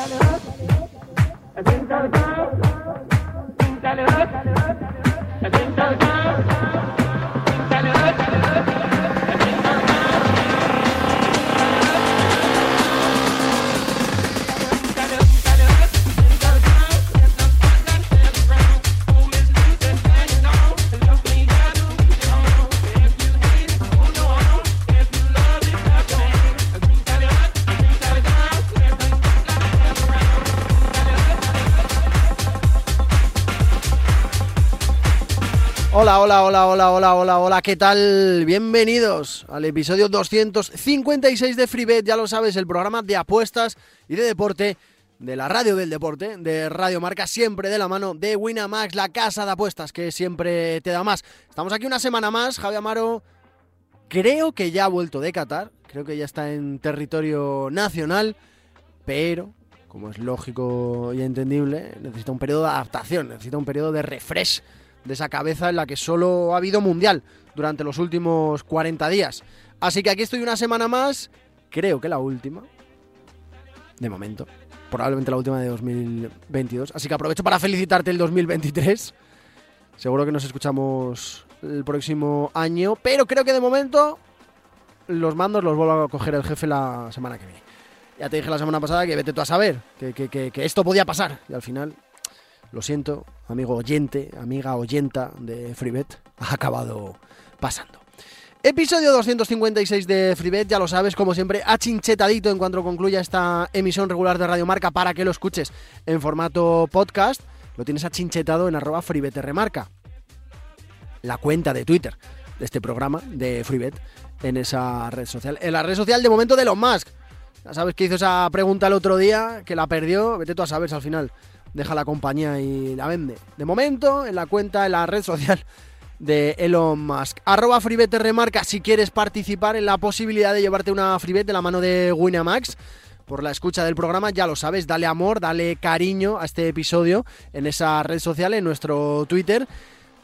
Atenta al caos, atenta al caos, atenta al caos. Hola, hola, hola, hola, hola, hola, hola, ¿qué tal? Bienvenidos al episodio 256 de FreeBet, ya lo sabes, el programa de apuestas y de deporte de la radio del deporte, de Radio Marca, siempre de la mano de Winamax, la casa de apuestas que siempre te da más. Estamos aquí una semana más, Javi Amaro creo que ya ha vuelto de Qatar, creo que ya está en territorio nacional, pero como es lógico y entendible, necesita un periodo de adaptación, necesita un periodo de refresh de esa cabeza en la que solo ha habido mundial durante los últimos 40 días. Así que aquí estoy una semana más, creo que la última, de momento, probablemente la última de 2022. Así que aprovecho para felicitarte el 2023. Seguro que nos escuchamos el próximo año, pero creo que de momento los mandos los vuelvo a coger el jefe la semana que viene. Ya te dije la semana pasada que vete tú a saber que, que, que, que esto podía pasar y al final lo siento, amigo oyente, amiga oyenta de FreeBet, ha acabado pasando. Episodio 256 de FreeBet, ya lo sabes, como siempre, achinchetadito en cuanto concluya esta emisión regular de Radio Marca para que lo escuches en formato podcast. Lo tienes achinchetado en arroba FreeBetRmarca, la cuenta de Twitter de este programa de FreeBet en esa red social. En la red social de momento de Elon Musk. Ya sabes que hizo esa pregunta el otro día, que la perdió, vete tú a saber al final deja la compañía y la vende. De momento, en la cuenta, en la red social de Elon Musk. Arroba FreeBet remarca si quieres participar en la posibilidad de llevarte una FreeBet de la mano de Winamax. Por la escucha del programa, ya lo sabes, dale amor, dale cariño a este episodio en esa red social, en nuestro Twitter.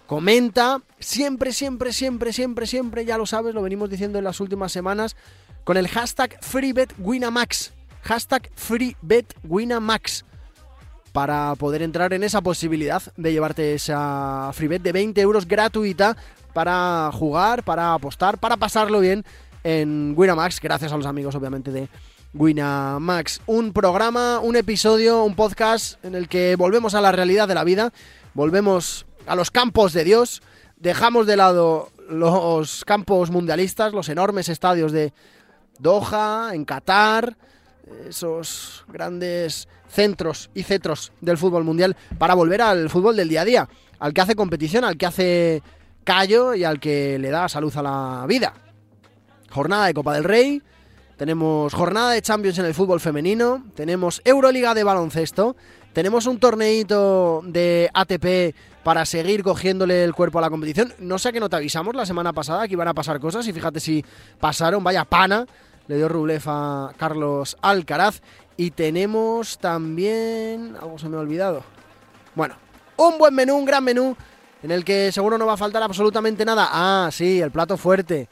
Comenta, siempre, siempre, siempre, siempre, siempre, ya lo sabes, lo venimos diciendo en las últimas semanas, con el hashtag FreeBetWinamax. Hashtag FreeBetWinamax para poder entrar en esa posibilidad de llevarte esa freebet de 20 euros gratuita para jugar, para apostar, para pasarlo bien en Winamax, gracias a los amigos obviamente de Winamax. Un programa, un episodio, un podcast en el que volvemos a la realidad de la vida, volvemos a los campos de Dios, dejamos de lado los campos mundialistas, los enormes estadios de Doha, en Qatar, esos grandes centros y cetros del fútbol mundial para volver al fútbol del día a día, al que hace competición, al que hace callo y al que le da salud a la vida. Jornada de Copa del Rey, tenemos jornada de Champions en el fútbol femenino, tenemos Euroliga de baloncesto, tenemos un torneito de ATP para seguir cogiéndole el cuerpo a la competición. No sé que no te avisamos la semana pasada que iban a pasar cosas y fíjate si pasaron, vaya pana le dio Rublev a Carlos Alcaraz. Y tenemos también... Algo se me ha olvidado. Bueno, un buen menú, un gran menú, en el que seguro no va a faltar absolutamente nada. Ah, sí, el plato fuerte.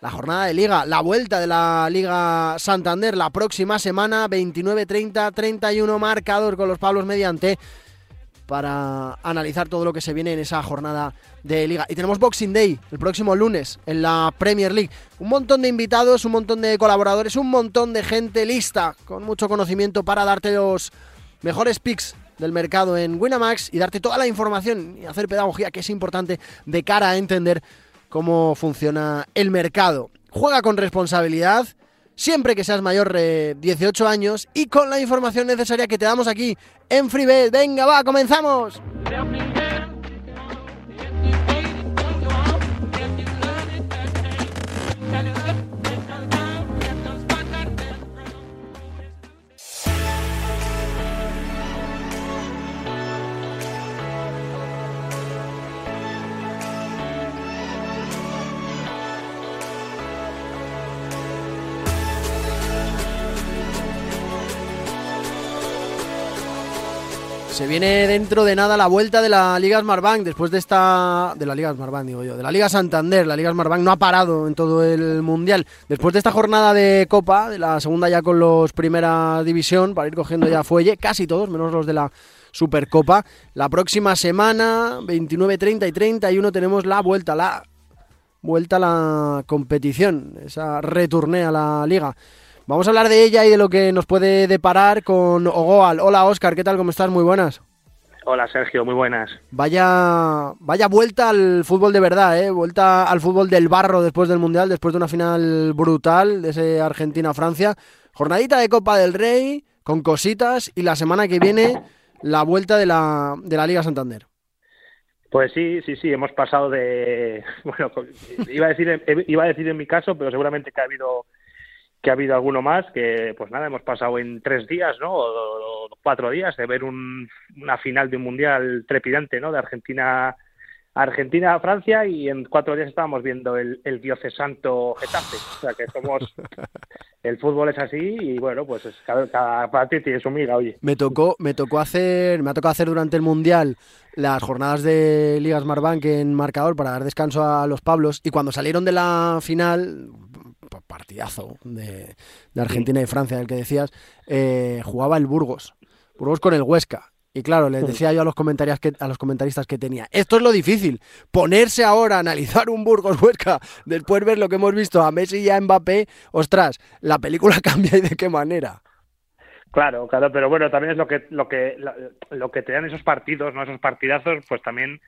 La jornada de liga, la vuelta de la Liga Santander la próxima semana, 29, 30, 31 marcador con los Pablos mediante para analizar todo lo que se viene en esa jornada de liga. Y tenemos Boxing Day el próximo lunes en la Premier League. Un montón de invitados, un montón de colaboradores, un montón de gente lista con mucho conocimiento para darte los mejores picks del mercado en Winamax y darte toda la información y hacer pedagogía que es importante de cara a entender cómo funciona el mercado. Juega con responsabilidad siempre que seas mayor de 18 años y con la información necesaria que te damos aquí en FreeBet. Venga, va, comenzamos. Se viene dentro de nada la vuelta de la Liga Smartbank después de esta de la Liga Smartbank digo yo, de la Liga Santander, la Liga Smartbank no ha parado en todo el mundial. Después de esta jornada de Copa, de la segunda ya con los Primera División para ir cogiendo ya fuelle, casi todos menos los de la Supercopa. La próxima semana, 29, 30 y 31 tenemos la vuelta, la vuelta a la competición, esa returné a la liga. Vamos a hablar de ella y de lo que nos puede deparar con Ogoal. Hola Oscar, ¿qué tal? ¿Cómo estás? Muy buenas. Hola Sergio, muy buenas. Vaya, vaya vuelta al fútbol de verdad, ¿eh? Vuelta al fútbol del barro después del Mundial, después de una final brutal de ese Argentina-Francia. Jornadita de Copa del Rey, con cositas, y la semana que viene la vuelta de la, de la Liga Santander. Pues sí, sí, sí, hemos pasado de, bueno, iba a decir, iba a decir en mi caso, pero seguramente que ha habido que ha habido alguno más, que pues nada, hemos pasado en tres días, ¿no? O, cuatro días de ver una final de un mundial trepidante, ¿no? De Argentina Argentina Francia y en cuatro días estábamos viendo el, el santo Getafe. O sea que somos el fútbol es así y bueno, pues cada, cada partido tiene su miga, oye. Me tocó, me tocó hacer, me ha tocado hacer durante el Mundial las jornadas de Ligas Marbank en marcador para dar descanso a los Pablos y cuando salieron de la final, partidazo de, Argentina y Francia, el que decías, eh, jugaba el Burgos. Burgos con el Huesca. Y claro, les decía yo a los, comentarios que, a los comentaristas que tenía, esto es lo difícil, ponerse ahora a analizar un Burgos Huesca, después ver lo que hemos visto a Messi y a Mbappé, ostras, la película cambia y de qué manera. Claro, claro, pero bueno, también es lo que lo que lo que te dan esos partidos, no esos partidazos, pues también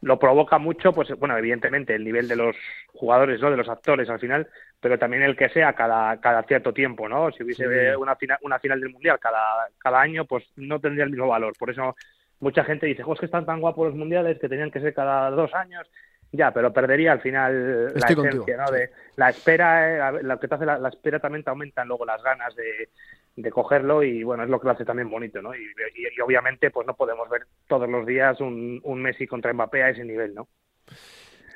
lo provoca mucho, pues bueno, evidentemente el nivel de los jugadores, ¿no? De los actores al final, pero también el que sea cada, cada cierto tiempo, ¿no? Si hubiese una, final, una final del Mundial cada, cada año, pues no tendría el mismo valor. Por eso mucha gente dice, es que están tan guapos los Mundiales que tenían que ser cada dos años. Ya, pero perdería al final la esencia, ¿no? De la espera, eh, lo que te hace la, espera también te aumentan luego las ganas de, de cogerlo y bueno, es lo que lo hace también bonito, ¿no? Y, obviamente pues no podemos ver todos los días un, un Messi contra Mbappé a ese nivel, ¿no?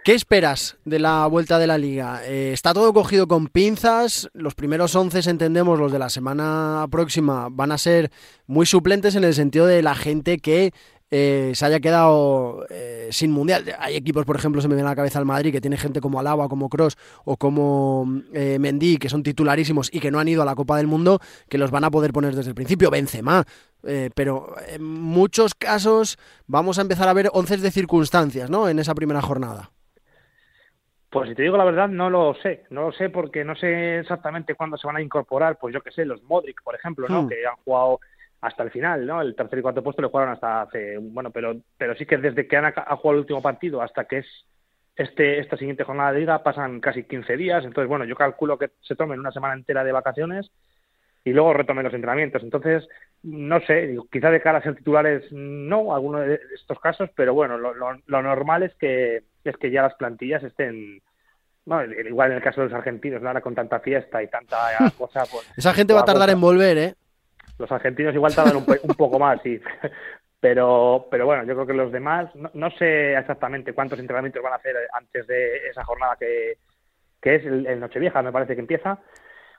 ¿Qué esperas de la vuelta de la liga? Eh, está todo cogido con pinzas. Los primeros once, entendemos, los de la semana próxima, van a ser muy suplentes en el sentido de la gente que eh, se haya quedado eh, sin mundial. Hay equipos, por ejemplo, se me viene a la cabeza el Madrid, que tiene gente como Alaba, como Cross o como Mendy, que son titularísimos y que no han ido a la Copa del Mundo, que los van a poder poner desde el principio. Benzema. pero en muchos casos vamos a empezar a ver once de circunstancias, ¿no? En esa primera jornada. Pues si te digo la verdad, no lo sé. No lo sé porque no sé exactamente cuándo se van a incorporar, pues yo qué sé, los Modric, por ejemplo, ¿no? Hmm. Que han jugado hasta el final, ¿no? El tercer y cuarto puesto lo jugaron hasta hace, bueno, pero pero sí que desde que han jugado el último partido hasta que es este esta siguiente jornada de liga pasan casi 15 días, entonces bueno, yo calculo que se tomen una semana entera de vacaciones y luego retomen los entrenamientos. Entonces, no sé, digo, quizá de cara a ser titulares no, algunos de estos casos, pero bueno, lo, lo normal es que es que ya las plantillas estén bueno, igual en el caso de los argentinos, ahora con tanta fiesta y tanta cosa. Pues, Esa gente va a tardar en volver, ¿eh? Los argentinos igual tardan un, un poco más, sí. Pero, pero bueno, yo creo que los demás, no, sé exactamente cuántos entrenamientos van a hacer antes de esa jornada que, que es el, Nochevieja, me parece que empieza.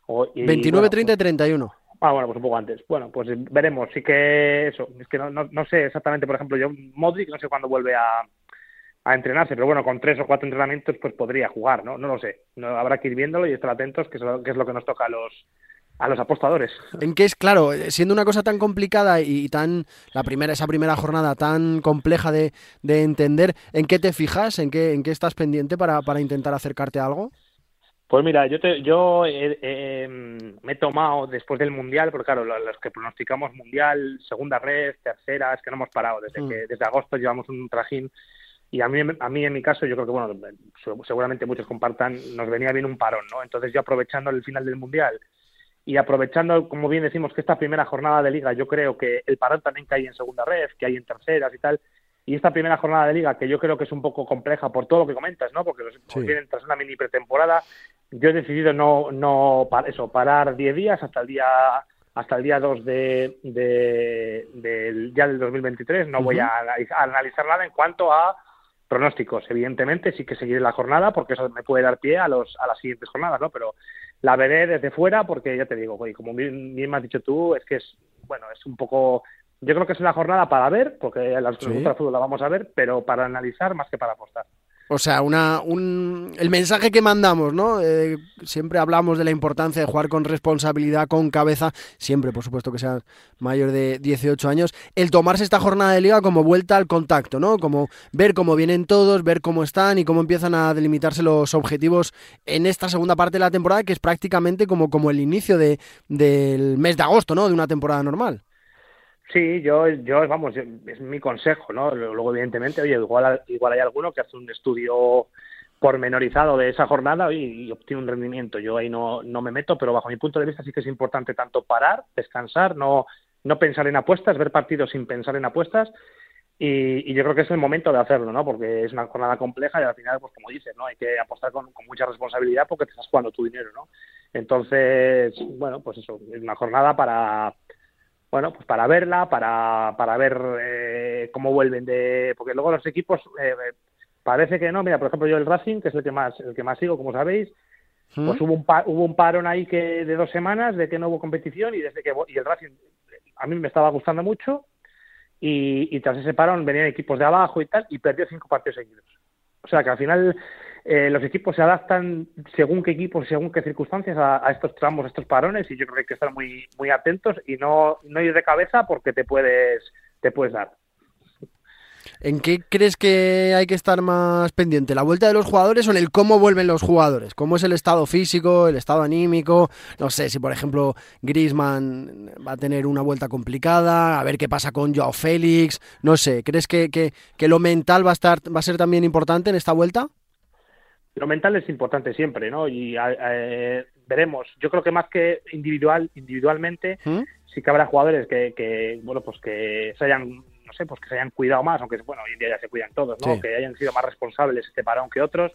O, 29, 30 y 31. Pues, ah, bueno, pues un poco antes. Bueno, pues veremos. Sí que eso, es que no, no, no sé exactamente, por ejemplo, yo, Modric, no sé cuándo vuelve a, a entrenarse, pero bueno, con tres o cuatro entrenamientos pues podría jugar, ¿no? No lo sé. No, habrá que ir viéndolo y estar atentos, que es lo que, es lo que nos toca a los a los apostadores. En qué es, claro, siendo una cosa tan complicada y tan, la primera, esa primera jornada tan compleja de, de entender, ¿en qué te fijas? ¿En qué, en qué estás pendiente para, para intentar acercarte a algo? Pues mira, yo te, yo me he tomado después del mundial, porque claro, los que pronosticamos mundial, segunda red, tercera, es que no hemos parado desde mm. que desde agosto llevamos un trajín y a mí, a mí en mi caso, yo creo que, bueno, seguramente muchos compartan, nos venía bien un parón, ¿no? Entonces yo aprovechando el final del Mundial y aprovechando, como bien decimos, que esta primera jornada de liga, yo creo que el parón también que hay en segunda red, que hay en terceras y tal, y esta primera jornada de liga, que yo creo que es un poco compleja por todo lo que comentas, ¿no? Porque los vienen tras una mini pretemporada, yo he decidido no, no eso, parar 10 días hasta el día hasta el día 2 de, de, ya del 2023. No voy a analizar nada en cuanto a pronósticos. Evidentemente sí que seguiré la jornada porque eso me puede dar pie a, los, a las siguientes jornadas, ¿no? Pero la veré desde fuera porque ya te digo, como bien, me has dicho tú, es que es, bueno, es un poco yo creo que es una jornada para ver, porque las sí. fútbol la vamos a ver, pero para analizar más que para apostar. O sea, una, un, el mensaje que mandamos, ¿no? Eh, siempre hablamos de la importancia de jugar con responsabilidad, con cabeza, siempre, por supuesto, que sea mayor de 18 años. El tomarse esta jornada de liga como vuelta al contacto, ¿no? Como ver cómo vienen todos, ver cómo están y cómo empiezan a delimitarse los objetivos en esta segunda parte de la temporada, que es prácticamente como, como el inicio de, del mes de agosto, ¿no? De una temporada normal. Sí, yo, yo vamos, es mi consejo, ¿no? Luego, evidentemente, oye, igual, igual hay alguno que hace un estudio pormenorizado de esa jornada y, obtiene un rendimiento. Yo ahí no, no me meto, pero bajo mi punto de vista sí que es importante tanto parar, descansar, no, no pensar en apuestas, ver partidos sin pensar en apuestas. Y, y, yo creo que es el momento de hacerlo, ¿no? Porque es una jornada compleja y al final, pues como dices, ¿no? Hay que apostar con, con mucha responsabilidad porque te estás jugando tu dinero, ¿no? Entonces, bueno, pues eso, es una jornada para bueno, pues para verla, para, para ver eh, cómo vuelven de, porque luego los equipos eh, parece que no, mira, por ejemplo yo el Racing, que es el que más, el que más sigo, como sabéis, pues hubo un, hubo un parón ahí que de dos semanas de que no hubo competición y desde que y el Racing a mí me estaba gustando mucho y, y tras ese parón venían equipos de abajo y tal y perdió cinco partidos seguidos. O sea que al final eh, los equipos se adaptan según qué equipos, según qué circunstancias a, estos tramos, a estos parones y yo creo que hay que estar muy muy atentos y no, no ir de cabeza porque te puedes te puedes dar. ¿En qué crees que hay que estar más pendiente? ¿La vuelta de los jugadores o en el cómo vuelven los jugadores? ¿Cómo es el estado físico, el estado anímico? No sé si, por ejemplo, Grisman va a tener una vuelta complicada, a ver qué pasa con Joao Félix, no sé. ¿Crees que, que, que lo mental va a, estar, va a ser también importante en esta vuelta? Lo mental es importante siempre, ¿no? Y eh, veremos. Yo creo que más que individual, individualmente, ¿Mm? sí que habrá jugadores que, que, bueno, pues que se hayan, no sé, pues que se hayan cuidado más, aunque bueno, hoy en día ya se cuidan todos, ¿no? Que hayan sido más responsables este parón que otros.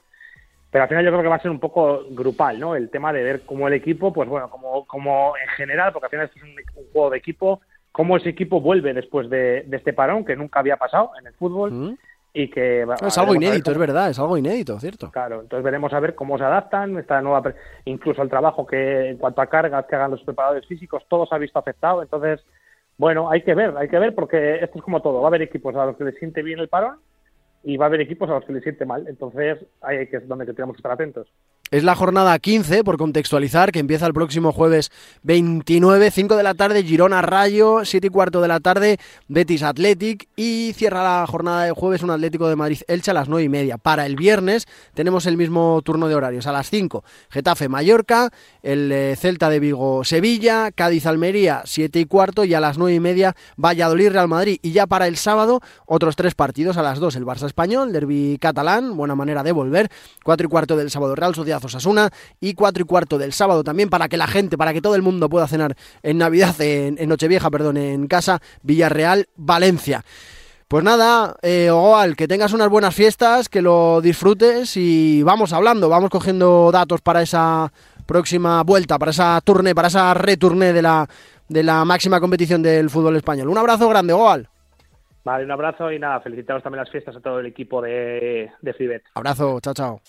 Pero al final yo creo que va a ser un poco grupal, ¿no? El tema de ver cómo el equipo, pues bueno, como, como en general, porque al final esto es un, juego de equipo, cómo ese equipo vuelve después de, este parón, que nunca había pasado en el fútbol. ¿Mm? Y que es algo inédito, es verdad, es algo inédito, cierto. Claro, entonces veremos a ver cómo se adaptan, esta nueva, incluso el trabajo que en cuanto a cargas que hagan los preparadores físicos, todo se ha visto afectado, entonces, bueno, hay que ver, hay que ver porque esto es como todo, va a haber equipos a los que les siente bien el parón y va a haber equipos a los que les siente mal, entonces ahí es donde tenemos que estar atentos. Es la jornada 15, por contextualizar, que empieza el próximo jueves 29, 5 de la tarde, Girona Rayo, 7 y cuarto de la tarde, Betis Athletic y cierra la jornada de jueves un Atlético de Madrid Elche a las 9 y media. Para el viernes tenemos el mismo turno de horarios, a las 5, Getafe Mallorca, el eh, Celta de Vigo Sevilla, Cádiz Almería, 7 y cuarto y a las 9 y media Valladolid Real Madrid. Y ya para el sábado, otros tres partidos a las 2, el Barça Español, Derby Catalán, buena manera de volver, 4 y cuarto del sábado Real Sociedad Osasuna y 4 y cuarto del sábado también para que la gente, para que todo el mundo pueda cenar en Navidad, en, Nochevieja, perdón, en casa, Villarreal, Valencia. Pues nada, eh, Ogoal, que tengas unas buenas fiestas, que lo disfrutes y vamos hablando, vamos cogiendo datos para esa próxima vuelta, para esa turné, para esa returné de la, de la máxima competición del fútbol español. Un abrazo grande, Ogoal. Vale, un abrazo y nada, felicitaros también las fiestas a todo el equipo de, de Fribet. Abrazo, chao, chao.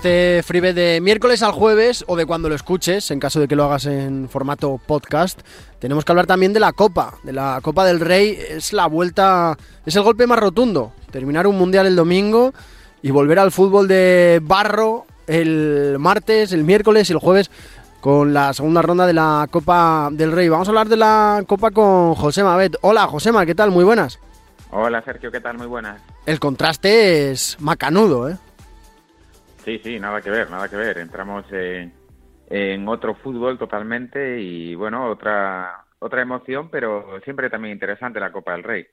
Este freebet de miércoles al jueves o de cuando lo escuches, en caso de que lo hagas en formato podcast, tenemos que hablar también de la Copa, de la Copa del Rey. Es la vuelta, es el golpe más rotundo. Terminar un mundial el domingo y volver al fútbol de barro el martes, el miércoles y el jueves con la segunda ronda de la Copa del Rey. Vamos a hablar de la Copa con José Mabet. Hola, Josema, ¿qué tal? Muy buenas. Hola, Sergio, ¿qué tal? Muy buenas. El contraste es macanudo, ¿eh? Sí, sí, nada que ver, nada que ver. Entramos en, otro fútbol totalmente y bueno, otra otra emoción, pero siempre también interesante la Copa del Rey.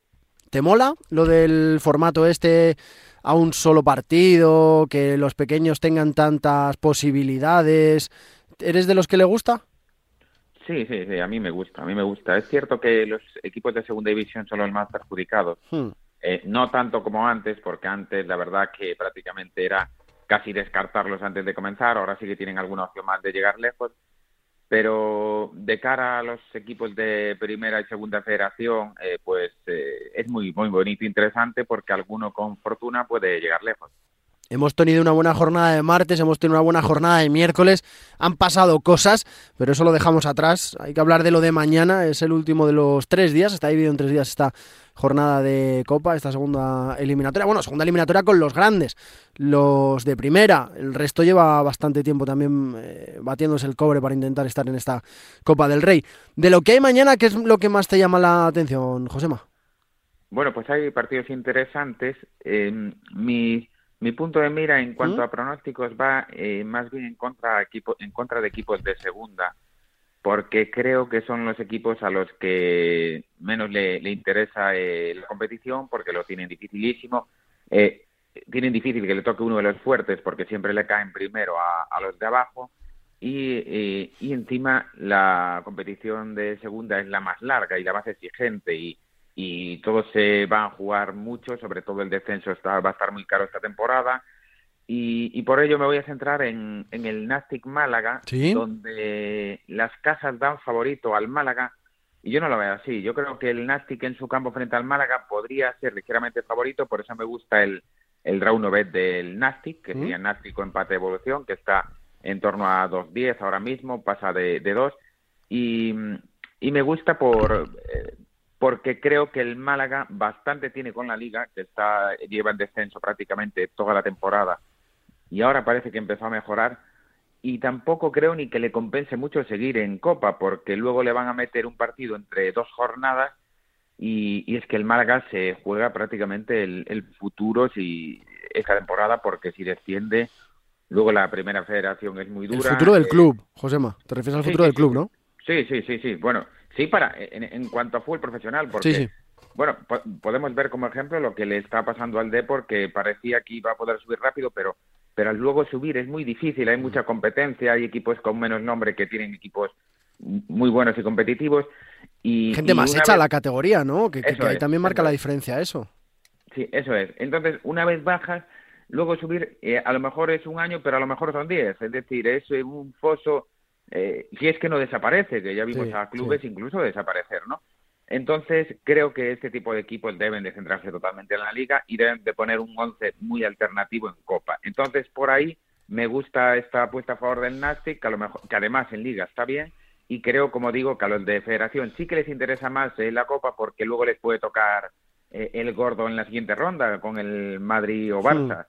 ¿Te mola lo del formato este a un solo partido, que los pequeños tengan tantas posibilidades? ¿Eres de los que le gusta? Sí, sí, sí, a mí me gusta, a mí me gusta. Es cierto que los equipos de segunda división son los más perjudicados. Hmm. Eh, no tanto como antes, porque antes la verdad que prácticamente era casi descartarlos antes de comenzar. Ahora sí que tienen alguna opción más de llegar lejos pero de cara a los equipos de primera y segunda federación, eh, pues eh, es muy, muy bonito e interesante porque alguno con fortuna puede llegar lejos. Hemos tenido una buena jornada de martes, hemos tenido una buena jornada de miércoles, han pasado cosas, pero eso lo dejamos atrás. Hay que hablar de lo de mañana, es el último de los tres días, está dividido en tres días esta jornada de Copa, esta segunda eliminatoria. Bueno, segunda eliminatoria con los grandes, los de primera. El resto lleva bastante tiempo también eh, batiéndose el cobre para intentar estar en esta Copa del Rey. De lo que hay mañana, ¿qué es lo que más te llama la atención, Josema? Bueno, pues hay partidos interesantes. Eh, mi mi punto de mira en cuanto ¿Mm? a pronósticos va eh, más bien en contra, equipo, en contra de equipos de segunda, porque creo que son los equipos a los que menos le, interesa eh, la competición, porque lo tienen dificilísimo. Eh, tienen difícil que le toque uno de los fuertes, porque siempre le caen primero a, los de abajo. Y, y encima la competición de segunda es la más larga y la más exigente y, y todos se van a jugar mucho, sobre todo el descenso está, va a estar muy caro esta temporada. Y, por ello me voy a centrar en, el Nastic Málaga, donde las casas dan favorito al Málaga. Y yo no lo veo así. Yo creo que el Nastic en su campo frente al Málaga podría ser ligeramente favorito, por eso me gusta el, el round bet del Nastic, que sería Nastic con empate de evolución, que está en torno a 2.10 ahora mismo, pasa de, de 2. Y, y me gusta por, eh, porque creo que el Málaga bastante tiene con la liga, que está lleva en descenso prácticamente toda la temporada y ahora parece que empezó a mejorar y tampoco creo ni que le compense mucho seguir en Copa porque luego le van a meter un partido entre dos jornadas y, es que el Málaga se juega prácticamente el, futuro si esta temporada porque si desciende luego la primera federación es muy dura. El futuro del eh, club, Josema, te refieres al futuro del club, ¿no? Sí, sí, sí, sí. Bueno, Sí, para en, cuanto a fútbol profesional, porque bueno, podemos ver como ejemplo lo que le está pasando al Depor, que parecía que iba a poder subir rápido, pero pero al luego subir es muy difícil, hay mucha competencia, hay equipos con menos nombre que tienen equipos muy buenos y competitivos y gente más hecha la categoría, ¿no? Que, ahí también marca la diferencia eso. Sí, eso es. Entonces, una vez bajas, luego subir, eh, a lo mejor es un año, pero a lo mejor son diez. Es decir, es un foso eh, si es que no desaparece, que ya vimos a clubes incluso desaparecer, ¿no? Entonces, creo que este tipo de equipos deben de centrarse totalmente en la liga y deben de poner un once muy alternativo en Copa. Entonces, por ahí me gusta esta apuesta a favor del Nastic, que, a lo mejor, que además en liga está bien, y creo, como digo, que a los de federación sí que les interesa más eh, la Copa porque luego les puede tocar eh, el gordo en la siguiente ronda con el Madrid o Barça.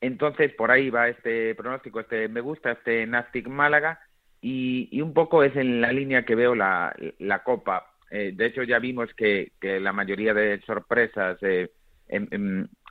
Entonces, por ahí va este pronóstico, este me gusta, este Nastic Málaga, y, un poco es en la línea que veo la, la Copa. Eh, de hecho, ya vimos que, que, la mayoría de sorpresas eh,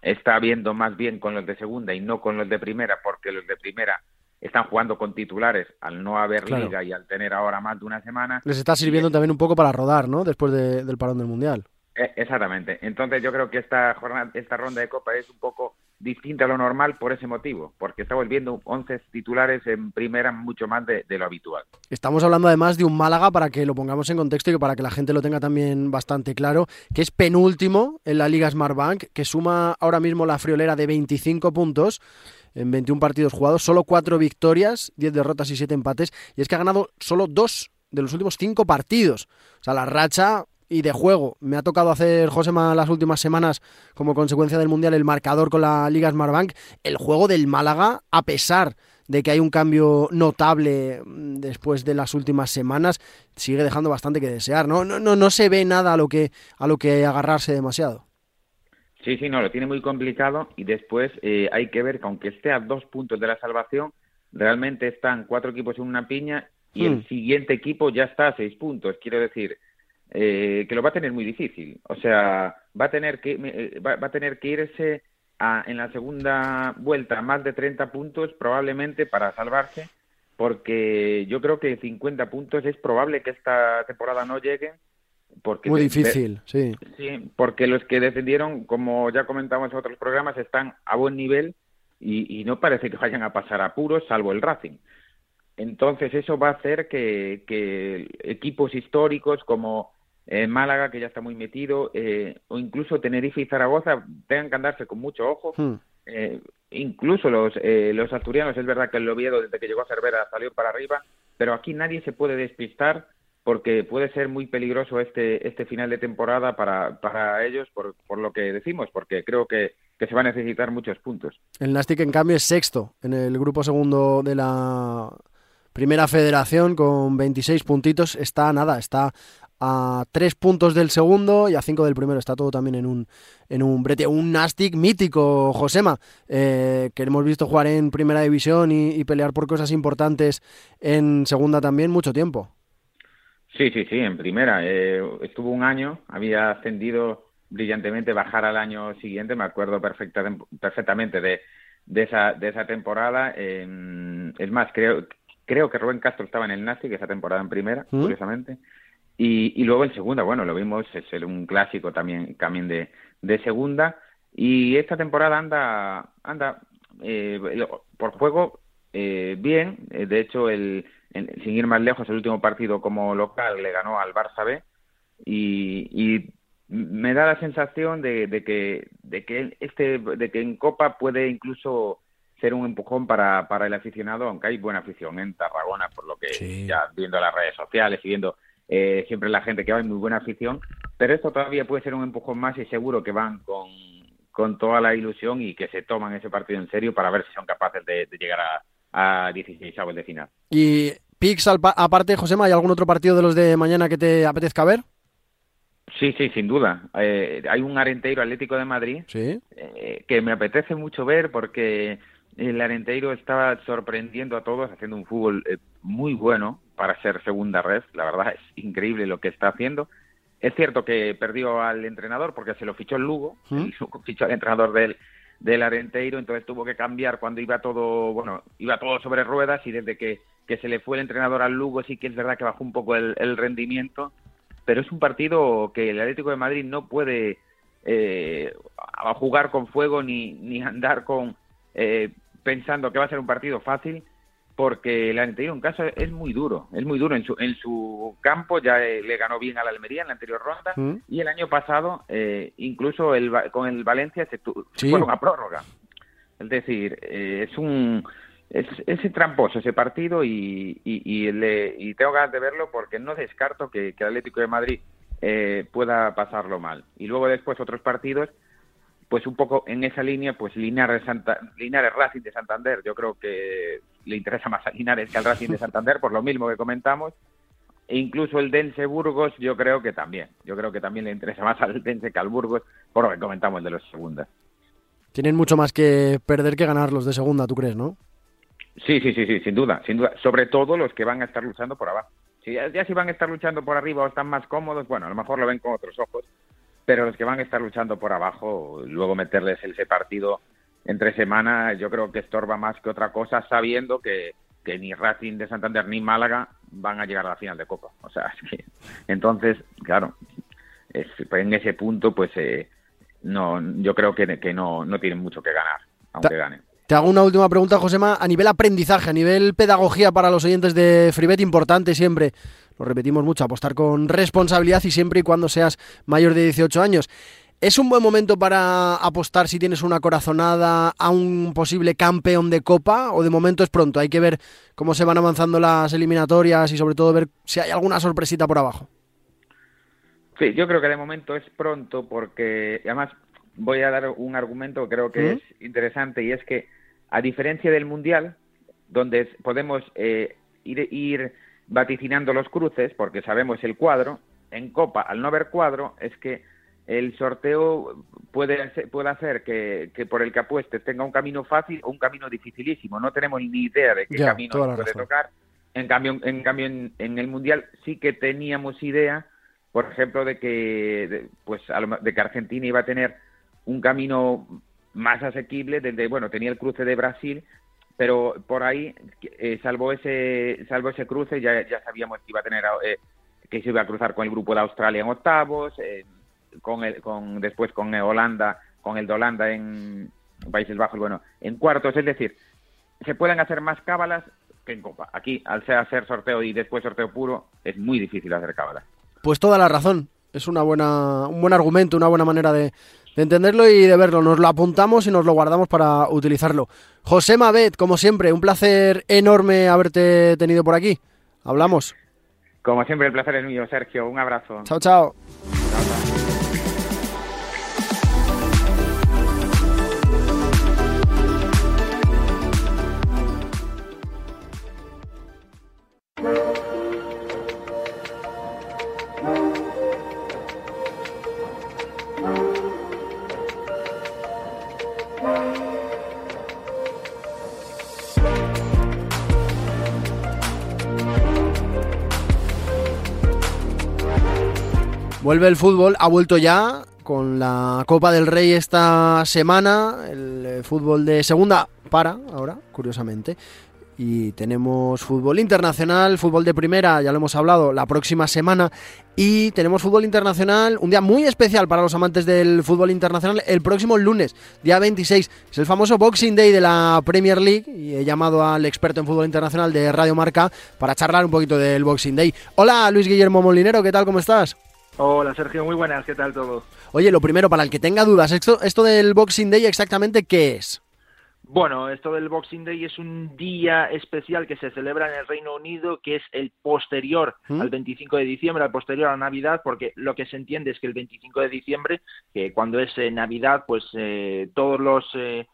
está habiendo más bien con los de segunda y no con los de primera, porque los de primera están jugando con titulares al no haber liga y al tener ahora más de una semana. Les está sirviendo también un poco para rodar, ¿no? Después del parón del Mundial. E, exactamente. Entonces yo creo que esta jornada, esta ronda de Copa es un poco distinta a lo normal por ese motivo, porque estamos viendo 11 titulares en primera mucho más de, lo habitual. Estamos hablando además de un Málaga para que lo pongamos en contexto y para que la gente lo tenga también bastante claro, que es penúltimo en la Liga Smartbank, que suma ahora mismo la friolera de 25 puntos en 21 partidos jugados, solo 4 victorias, 10 derrotas y 7 empates, y es que ha ganado solo 2 de los últimos 5 partidos. O sea, la racha y de juego. Me ha tocado hacer, Josema, las últimas semanas, como consecuencia del Mundial, el marcador con la Liga Smartbank. El juego del Málaga, a pesar de que hay un cambio notable mm, después de las últimas semanas, sigue dejando bastante que desear. No, no, no, no se ve nada a lo que a lo que agarrarse demasiado. Sí, sí, no, lo tiene muy complicado y después eh, hay que ver que aunque esté a dos puntos de la salvación, realmente están cuatro equipos en una piña y el hmm. siguiente equipo ya está a seis puntos. Quiero decir, eh, que lo va a tener muy difícil. O sea, va a tener que, eh, va, a tener que irse a, en la segunda vuelta más de 30 puntos probablemente para salvarse porque yo creo que 50 puntos es probable que esta temporada no llegue. Porque Muy difícil, sí. Sí, porque los que descendieron, como ya comentamos en otros programas, están a buen nivel y, no parece que vayan a pasar apuros, salvo el Racing. Entonces eso va a hacer que, que equipos históricos como eh, Málaga, que ya está muy metido, eh, o incluso Tenerife y Zaragoza tengan que andarse con mucho ojo. Hmm. Eh, incluso los, los asturianos, es verdad que el Oviedo desde que llegó a Cervera salió para arriba, pero aquí nadie se puede despistar porque puede ser muy peligroso este, este final de temporada para, para ellos, por, por lo que decimos, porque creo que, que se va a necesitar muchos puntos. El Nastic, en cambio, es sexto en el grupo segundo de la primera federación con 26 puntitos. Está nada, está a tres puntos del segundo y a cinco del primero. Está todo también en un, en un brete. Un Nastic mítico, Josema, eh, que hemos visto jugar en primera división y, pelear por cosas importantes en segunda también mucho tiempo. Sí, sí, sí, en primera. Eh, estuvo un año, había ascendido brillantemente, bajar al año siguiente, me acuerdo perfecta, perfectamente de, de, esa, de esa temporada. es más, creo, creo que Rubén Castro estaba en el Nastic esa temporada en primera, ¿Mm? curiosamente. Y, luego en segunda, bueno, lo vimos, es un clásico también, también de, de segunda. Y esta temporada anda, anda eh, por juego eh, bien. Eh, de hecho, el, sin ir más lejos, el último partido como local le ganó al Barça B. Y, y me da la sensación de, de, que, de, que este, de que en Copa puede incluso ser un empujón para, para el aficionado, aunque hay buena afición en Tarragona, por lo que ya viendo las redes sociales y viendo eh, siempre la gente que va en muy buena afición, pero esto todavía puede ser un empujón más y seguro que van con, con toda la ilusión y que se toman ese partido en serio para ver si son capaces de, llegar a, a 16 avos de final. Y Pix, aparte, Josema, ¿hay algún otro partido de los de mañana que te apetezca ver? Sí, sí, sin duda. Eh, hay un Arenteiro Atlético de Madrid ¿Sí? Eh, que me apetece mucho ver porque el Arenteiro estaba sorprendiendo a todos, haciendo un fútbol muy bueno, para ser segunda red. La verdad es increíble lo que está haciendo. Es cierto que perdió al entrenador porque se lo fichó el Lugo, ¿Mm? fichó al entrenador del, del Arenteiro, entonces tuvo que cambiar cuando iba todo, bueno, iba todo sobre ruedas y desde que, que se le fue el entrenador al Lugo sí que es verdad que bajó un poco el, rendimiento, pero es un partido que el Atlético de Madrid no puede eh, jugar con fuego ni, ni andar con eh, pensando que va a ser un partido fácil porque el anterior un caso es muy duro, es muy duro en su, en su campo, ya eh, le ganó bien a la Almería en la anterior ronda mm. y el año pasado eh, incluso el, con el Valencia se, fue una prórroga. Es decir, eh, es un es, es tramposo ese partido y, y, y, tengo ganas de verlo porque no descarto que, que el Atlético de Madrid pueda pasarlo mal. Y luego después otros partidos pues un poco en esa línea, pues Linares, Santa, Linares Racing de Santander, yo creo que le interesa más a Linares que al Racing de Santander, por lo mismo que comentamos. E incluso el Dense Burgos, yo creo que también. Yo creo que también le interesa más al Dense que al Burgos, por lo que comentamos de los segundas. Tienen mucho más que perder que ganar los de segunda, ¿tú crees, no? Sí, sí, sí, sí, sin duda, sin duda. Sobre todo los que van a estar luchando por abajo. Si ya si van a estar luchando por arriba o están más cómodos, bueno, a lo mejor lo ven con otros ojos pero los que van a estar luchando por abajo, luego meterles ese partido entre semana, yo creo que estorba más que otra cosa, sabiendo que, que ni Racing de Santander ni Málaga van a llegar a la final de Copa. O sea, entonces, claro, en ese punto, pues eh, no, yo creo que, que no, no tienen mucho que ganar, aunque ganen. Te hago una última pregunta, Josema. A nivel aprendizaje, a nivel pedagogía para los oyentes de Freebet, importante siempre, lo repetimos mucho, apostar con responsabilidad y siempre y cuando seas mayor de 18 años. ¿Es un buen momento para apostar si tienes una corazonada a un posible campeón de Copa o de momento es pronto? Hay que ver cómo se van avanzando las eliminatorias y sobre todo ver si hay alguna sorpresita por abajo. Sí, yo creo que de momento es pronto porque además voy a dar un argumento que creo que ¿Mm? es interesante y es que a diferencia del Mundial, donde podemos eh, ir, ir, vaticinando los cruces, porque sabemos el cuadro, en Copa, al no ver cuadro, es que el sorteo puede, puede hacer que, que, por el que apuestes tenga un camino fácil o un camino dificilísimo. No tenemos ni idea de qué camino puede tocar. En cambio, en, cambio en, el Mundial sí que teníamos idea, por ejemplo, de que, pues, de que Argentina iba a tener un camino más asequible desde, bueno, tenía el cruce de Brasil, pero por ahí, eh, salvo ese salvo ese cruce, ya, ya sabíamos que iba a tener eh, que se iba a cruzar con el grupo de Australia en octavos, eh, con el, con después con Holanda, con el de Holanda en Países Bajos, bueno, en cuartos, es decir, se pueden hacer más cábalas que en Copa. Aquí, al ser hacer sorteo y después sorteo puro, es muy difícil hacer cábalas. Pues toda la razón. Es una buena, un buen argumento, una buena manera de, de entenderlo y de verlo. Nos lo apuntamos y nos lo guardamos para utilizarlo. José Mabet, como siempre, un placer enorme haberte tenido por aquí. Hablamos. Como siempre, el placer es mío, Sergio. Un abrazo. Chao, chao. Vuelve el fútbol, ha vuelto ya con la Copa del Rey esta semana, el eh, fútbol de segunda para ahora, curiosamente. Y tenemos fútbol internacional, fútbol de primera, ya lo hemos hablado, la próxima semana. Y tenemos fútbol internacional, un día muy especial para los amantes del fútbol internacional, el próximo lunes, día 26. Es el famoso Boxing Day de la Premier League y he llamado al experto en fútbol internacional de Radio Marca para charlar un poquito del Boxing Day. Hola Luis Guillermo Molinero, ¿qué tal? ¿Cómo estás? Hola Sergio, muy buenas, ¿qué tal todo? Oye, lo primero, para el que tenga dudas, esto, esto del Boxing Day exactamente qué es? Bueno, esto del Boxing Day es un día especial que se celebra en el Reino Unido, que es el posterior ¿Mm? al 25 de diciembre, al posterior a Navidad, porque lo que se entiende es que el 25 de diciembre, que cuando es eh, Navidad, pues eh, todos los eh,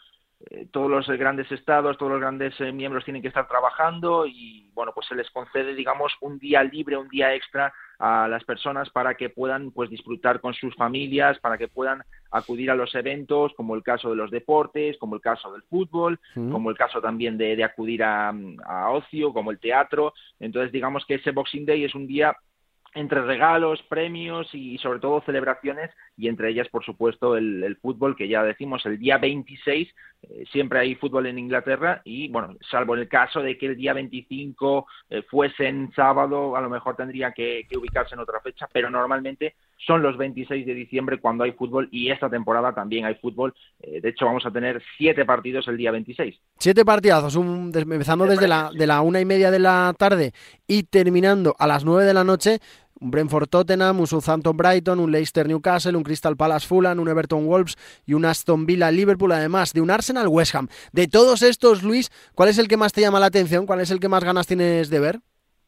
eh, todos los grandes estados, todos los grandes eh, miembros tienen que estar trabajando y bueno, pues se les concede, digamos, un día libre, un día extra a las personas para que puedan pues disfrutar con sus familias, para que puedan acudir a los eventos, como el caso de los deportes, como el caso del fútbol, como el caso también de, de acudir a, a ocio, como el teatro. Entonces, digamos que ese Boxing Day es un día entre regalos, premios y sobre todo celebraciones y entre ellas, por supuesto, el, fútbol, que ya decimos, el día 26 eh, siempre hay fútbol en Inglaterra y, bueno, salvo en el caso de que el día 25 eh, fuese en sábado, a lo mejor tendría que, ubicarse en otra fecha, pero normalmente son los 26 de diciembre cuando hay fútbol y esta temporada también hay fútbol. Eh, de hecho, vamos a tener siete partidos el día 26. Siete partidazos, empezando desde la, de la una y media de la tarde y terminando a las nueve de la noche un Brentford Tottenham, un Southampton Brighton, un Leicester Newcastle, un Crystal Palace Fulham, un Everton Wolves y un Aston Villa Liverpool, además de un Arsenal West Ham. De todos estos, Luis, ¿cuál es el que más te llama la atención? ¿Cuál es el que más ganas tienes de ver?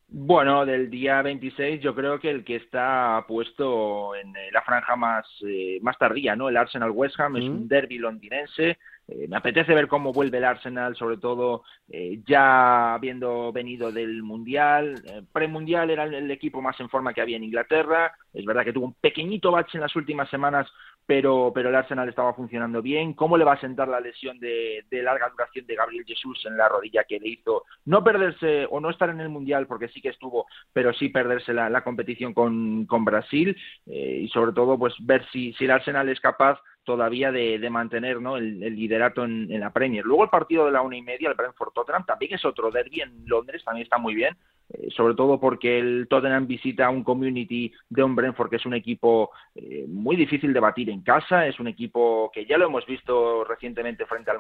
Bueno, del día 26 yo creo que el que está puesto en eh, la franja más, eh, más tardía, ¿no? El Arsenal West Ham es mm. un derby londinense eh, me apetece ver cómo vuelve el Arsenal, sobre todo eh, ya habiendo venido del Mundial. Eh, Premundial era el, equipo más en forma que había en Inglaterra. Es verdad que tuvo un pequeñito bache en las últimas semanas, pero, pero el Arsenal estaba funcionando bien. ¿Cómo le va a sentar la lesión de, larga duración de Gabriel Jesús en la rodilla que le hizo no perderse o no estar en el Mundial, porque sí que estuvo, pero sí perderse la, competición con, con Brasil? y sobre todo, pues ver si, si el Arsenal es capaz todavía de, de mantener ¿no? el, liderato en, la Premier. Luego el partido de la una y media, el Brentford-Tottenham, también es otro derby en Londres, también está muy bien, eh, sobre todo porque el Tottenham visita un community de un Brentford que es un equipo eh, muy difícil de batir en casa, es un equipo que ya lo hemos visto recientemente frente al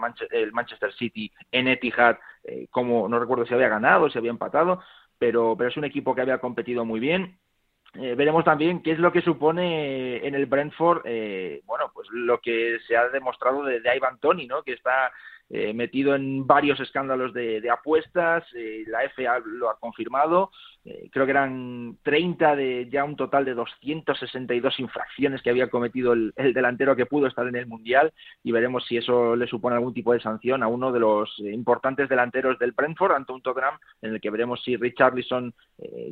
Manchester City en Etihad, eh, como no recuerdo si había ganado, si había empatado, pero, pero es un equipo que había competido muy bien eh, veremos también qué es lo que supone en el Brentford, eh, bueno, lo que se ha demostrado de, de Ivan Tony, ¿no? Que está eh, metido en varios escándalos de, apuestas, eh, la FA lo ha confirmado, eh, creo que eran 30 de ya un total de 262 infracciones que había cometido el, delantero que pudo estar en el Mundial y veremos si eso le supone algún tipo de sanción a uno de los importantes delanteros del Brentford, Anton Tottenham, en el que veremos si Richarlison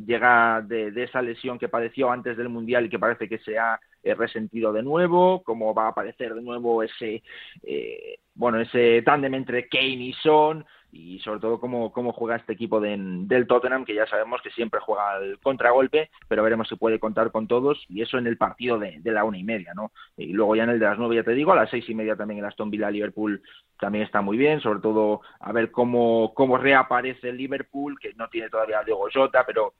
llega de, de esa lesión que padeció antes del Mundial y que parece que se ha resentido de nuevo, cómo va a aparecer de nuevo ese, eh, bueno, ese tándem entre Kane y Son, y sobre todo cómo, cómo juega este equipo del Tottenham, que ya sabemos que siempre juega al contragolpe, pero veremos si puede contar con todos, y eso en el partido de, la una y media, ¿no? Y luego ya en el de las nueve, ya te digo, a las seis y media también el Aston Villa Liverpool también está muy bien, sobre todo a ver cómo, cómo reaparece el Liverpool, que no tiene todavía a Diego Jota, pero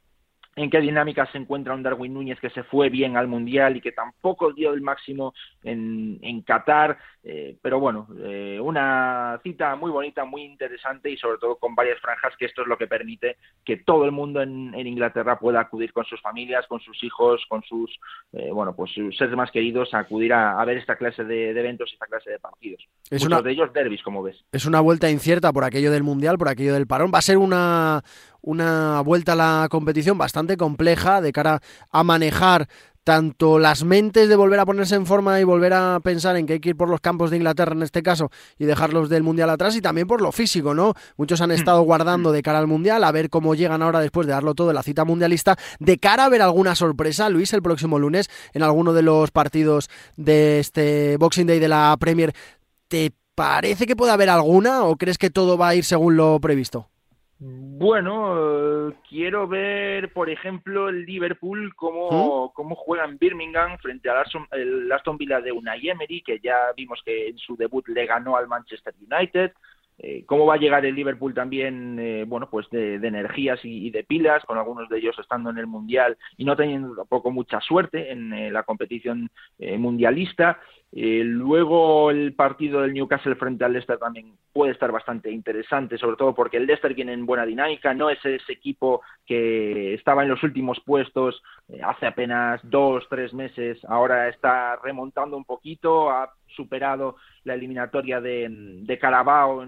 en qué dinámica se encuentra un Darwin Núñez que se fue bien al Mundial y que tampoco dio el máximo en, en Qatar. Eh, pero bueno, eh, una cita muy bonita, muy interesante y sobre todo con varias franjas, que esto es lo que permite que todo el mundo en, Inglaterra pueda acudir con sus familias, con sus hijos, con sus, eh, bueno, pues sus seres más queridos a acudir a, ver esta clase de, eventos y esta clase de partidos. Es Muchos de ellos derbis, como ves. Es una vuelta incierta por aquello del Mundial, por aquello del parón. Va a ser una, una vuelta a la competición bastante compleja de cara a manejar tanto las mentes de volver a ponerse en forma y volver a pensar en que hay que ir por los campos de Inglaterra en este caso y dejarlos del Mundial atrás y también por lo físico, ¿no? Muchos han estado mm. guardando de cara al Mundial a ver cómo llegan ahora después de darlo todo en la cita mundialista, de cara a ver alguna sorpresa, Luis, el próximo lunes en alguno de los partidos de este Boxing Day de la Premier. ¿Te parece que puede haber alguna o crees que todo va a ir según lo previsto? Bueno, eh, quiero ver, por ejemplo, el Liverpool cómo, cómo juega en Birmingham frente al Aston, el Aston Villa de Unai Emery, que ya vimos que en su debut le ganó al Manchester United. Eh, cómo va a llegar el Liverpool también, eh, bueno, pues de, energías y, de pilas, con algunos de ellos estando en el Mundial y no teniendo tampoco mucha suerte en la competición mundialista. Eh, luego el partido del Newcastle frente al Leicester también puede estar bastante interesante, sobre todo porque el Leicester viene en buena dinámica, no es ese equipo que estaba en los últimos puestos eh, hace apenas dos, tres meses, ahora está remontando un poquito, ha superado la eliminatoria de, de Carabao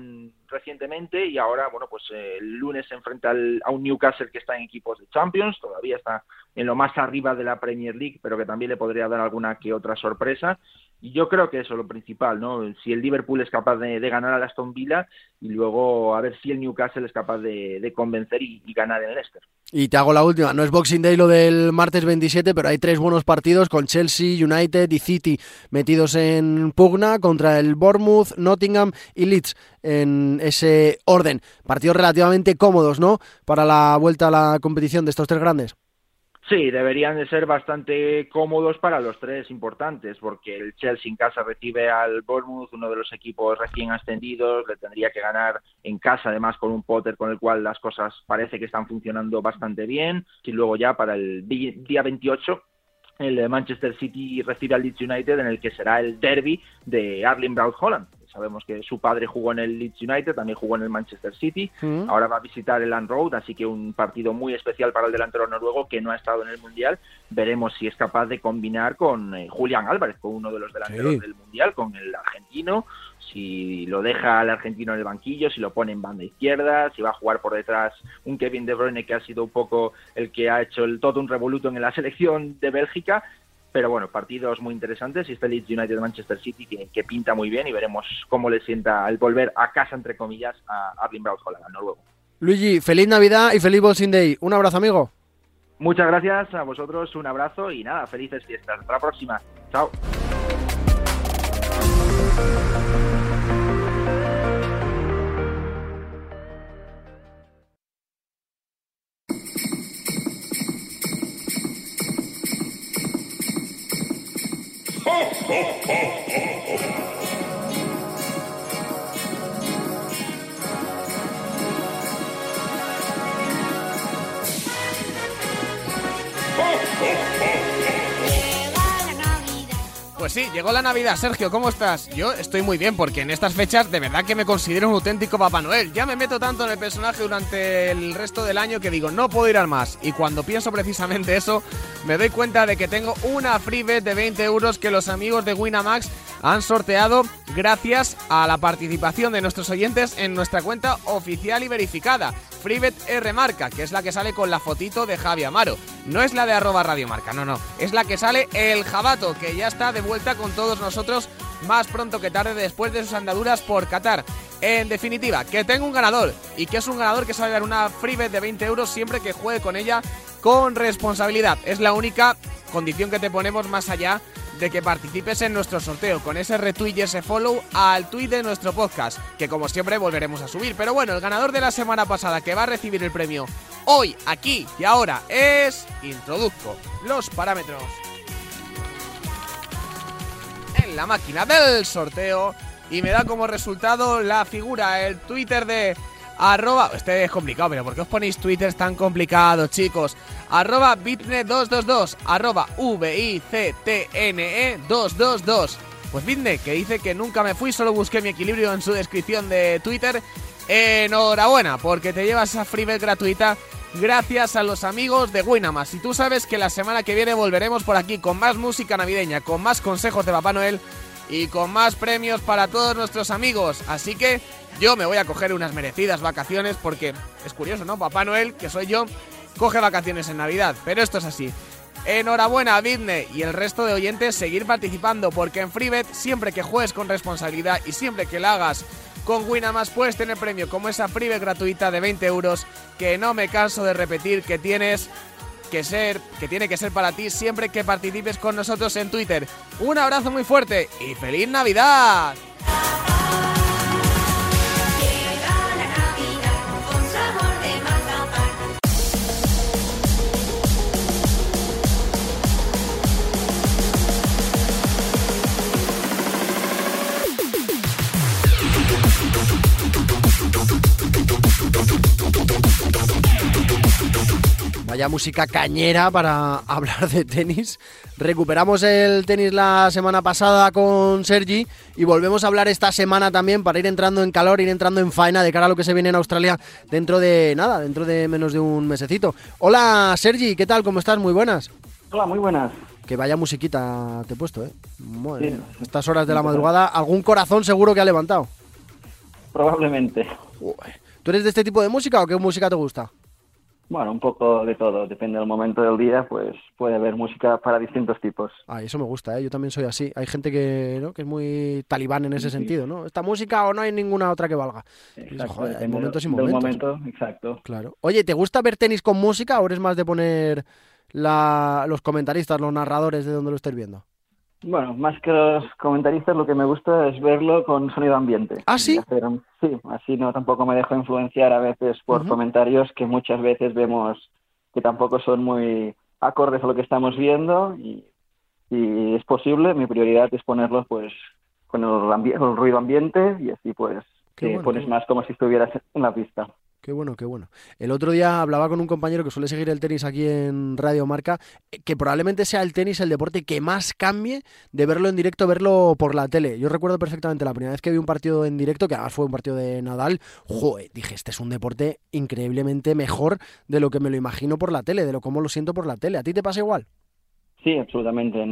recientemente y ahora, bueno, pues eh, el lunes se enfrenta a un Newcastle que está en equipos de Champions, todavía está en lo más arriba de la Premier League, pero que también le podría dar alguna que otra sorpresa. Y yo creo que eso es lo principal, ¿no? Si el Liverpool es capaz de, ganar a Aston Villa y luego a ver si el Newcastle es capaz de, convencer y, ganar en Leicester. Y te hago la última, no es Boxing Day lo del martes 27, pero hay tres buenos partidos con Chelsea, United y City metidos en pugna contra el Bournemouth, Nottingham y Leeds en ese orden. Partidos relativamente cómodos, ¿no? Para la vuelta a la competición de estos tres grandes. Sí, deberían de ser bastante cómodos para los tres importantes, porque el Chelsea en casa recibe al Bournemouth, uno de los equipos recién ascendidos, le tendría que ganar en casa, además con un Potter con el cual las cosas parece que están funcionando bastante bien, y luego ya para el día 28 el Manchester City recibe al Leeds United en el que será el derby de Arling Braut Holland. Sabemos que su padre jugó en el Leeds United, también jugó en el Manchester City. Mm. Ahora va a visitar el Land Road, así que un partido muy especial para el delantero noruego que no ha estado en el Mundial. Veremos si es capaz de combinar con eh, Julián Álvarez, con uno de los delanteros del Mundial, con el argentino. Si lo deja al argentino en el banquillo, si lo pone en banda izquierda, si va a jugar por detrás un Kevin De Bruyne que ha sido un poco el que ha hecho el todo un revoluto en la selección de Bélgica pero bueno, partidos muy interesantes y este Leeds United Manchester City que, pinta muy bien y veremos cómo le sienta el volver a casa, entre comillas, a Arling Braut Holland, Noruego. Luigi, feliz Navidad y feliz Boxing Day. Un abrazo, amigo. Muchas gracias a vosotros, un abrazo y nada, felices fiestas. Hasta la próxima. Chao. ho, ho, ho. Pues sí, llegó la Navidad. Sergio, ¿cómo estás? Yo estoy muy bien porque en estas fechas de verdad que me considero un auténtico Papá Noel. Ya me meto tanto en el personaje durante el resto del año que digo, no puedo ir al más. Y cuando pienso precisamente eso, me doy cuenta de que tengo una free bet de 20 euros que los amigos de Winamax han sorteado gracias a la participación de nuestros oyentes en nuestra cuenta oficial y verificada. FreeBet R Marca, que es la que sale con la fotito de Javi Amaro. No es la de arroba Marca, no, no. Es la que sale el Jabato, que ya está de vuelta con todos nosotros más pronto que tarde después de sus andaduras por Qatar. En definitiva, que tengo un ganador y que es un ganador que sabe dar una FreeBet de 20 euros siempre que juegue con ella con responsabilidad. Es la única condición que te ponemos más allá de que participes en nuestro sorteo con ese retweet y ese follow al tweet de nuestro podcast, que como siempre volveremos a subir. Pero bueno, el ganador de la semana pasada que va a recibir el premio hoy, aquí y ahora es... Introduzco los parámetros la máquina del sorteo y me da como resultado la figura, el Twitter de arroba, este es complicado, pero ¿por qué os ponéis Twitter tan complicados, chicos? Arroba bitne222, arroba V-I-C-T-N-E 222. Pues Bitne, que dice que nunca me fui, solo busqué mi equilibrio en su descripción de Twitter. Enhorabuena, porque te llevas esa freebet gratuita gracias a los amigos de Winamas. Y tú sabes que la semana que viene volveremos por aquí con más música navideña, con más consejos de Papá Noel y con más premios para todos nuestros amigos. Así que yo me voy a coger unas merecidas vacaciones porque es curioso, ¿no? Papá Noel, que soy yo, coge vacaciones en Navidad, pero esto es así. Enhorabuena, Vidne y el resto de oyentes, seguir participando porque en FreeBet siempre que juegues con responsabilidad y siempre que la hagas con Winamax puedes tener premio como esa FreeBet gratuita de 20 euros que no me canso de repetir que tienes que ser, que tiene que ser para ti siempre que participes con nosotros en Twitter. Un abrazo muy fuerte y feliz Navidad. Vaya música cañera para hablar de tenis. Recuperamos el tenis la semana pasada con Sergi y volvemos a hablar esta semana también para ir entrando en calor, ir entrando en faena de cara a lo que se viene en Australia dentro de nada, dentro de menos de un mesecito. Hola Sergi, ¿qué tal? ¿Cómo estás? Muy buenas. Hola, muy buenas. Que vaya musiquita te he puesto, ¿eh? Madre Estas horas de la madrugada, algún corazón seguro que ha levantado. Probablemente. ¿Tú eres de este tipo de música o qué música te gusta? Bueno, un poco de todo, depende del momento del día, pues puede haber música para distintos tipos. Ah, eso me gusta, ¿eh? yo también soy así. Hay gente que, ¿no? que es muy talibán en ese sentido, ¿no? Esta música o no hay ninguna otra que valga. Exacto, joder, hay momentos y momentos. momento, exacto. Claro. Oye, ¿te gusta ver tenis con música o eres más de poner la... los comentaristas, los narradores de donde lo estés viendo? Bueno, más que los comentaristas, lo que me gusta es verlo con sonido ambiente. ¿Ah, sí? sí, así no tampoco me dejo influenciar a veces por comentarios que muchas veces vemos que tampoco son muy acordes a lo que estamos viendo y si es posible, mi prioridad es ponerlos pues con el, el ruido ambiente y así pues te pones más como si estuvieras en la pista. Qué bueno, qué bueno. El otro día hablaba con un compañero que suele seguir el tenis aquí en Radio Marca, eh, que probablemente sea el tenis el deporte que más cambie de verlo en directo, verlo por la tele. Yo recuerdo perfectamente la primera vez que vi un partido en directo, que además fue un partido de Nadal, joder, dije, este es un deporte increíblemente mejor de lo que me lo imagino por la tele, de lo como lo siento por la tele. ¿A ti te pasa igual? Sí, absolutamente.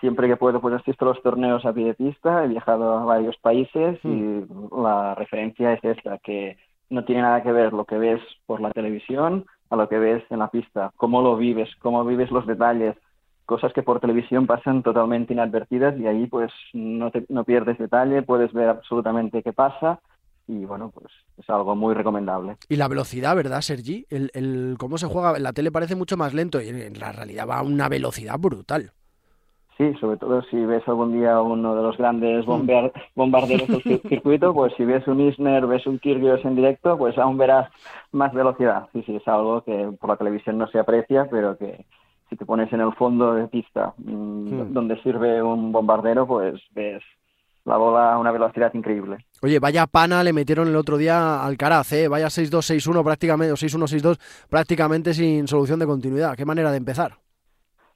siempre que puedo, pues asisto a los torneos a pie de pista, he viajado a varios países y hmm. la referencia es esta, que no tiene nada que ver lo que ves por la televisión a lo que ves en la pista, cómo lo vives, cómo vives los detalles, cosas que por televisión pasan totalmente inadvertidas y ahí pues no, te, no pierdes detalle, puedes ver absolutamente qué pasa y bueno, pues es algo muy recomendable. Y la velocidad, ¿verdad, Sergi? El, el cómo se juega, la tele parece mucho más lento y en la realidad va a una velocidad brutal. Sí, sobre todo si ves algún día uno de los grandes mm. bombarderos del circuito, pues si ves un Isner, ves un Kyrgios en directo, pues aún verás más velocidad. Sí, sí, es algo que por la televisión no se aprecia, pero que si te pones en el fondo de pista mm, donde sirve un bombardero, pues ves la bola a una velocidad increíble. Oye, vaya pana le metieron el otro día al Caraz, ¿eh? Vaya 6-2, 6-1 prácticamente, o 6-1, 6-2 prácticamente sin solución de continuidad. ¿Qué manera de empezar?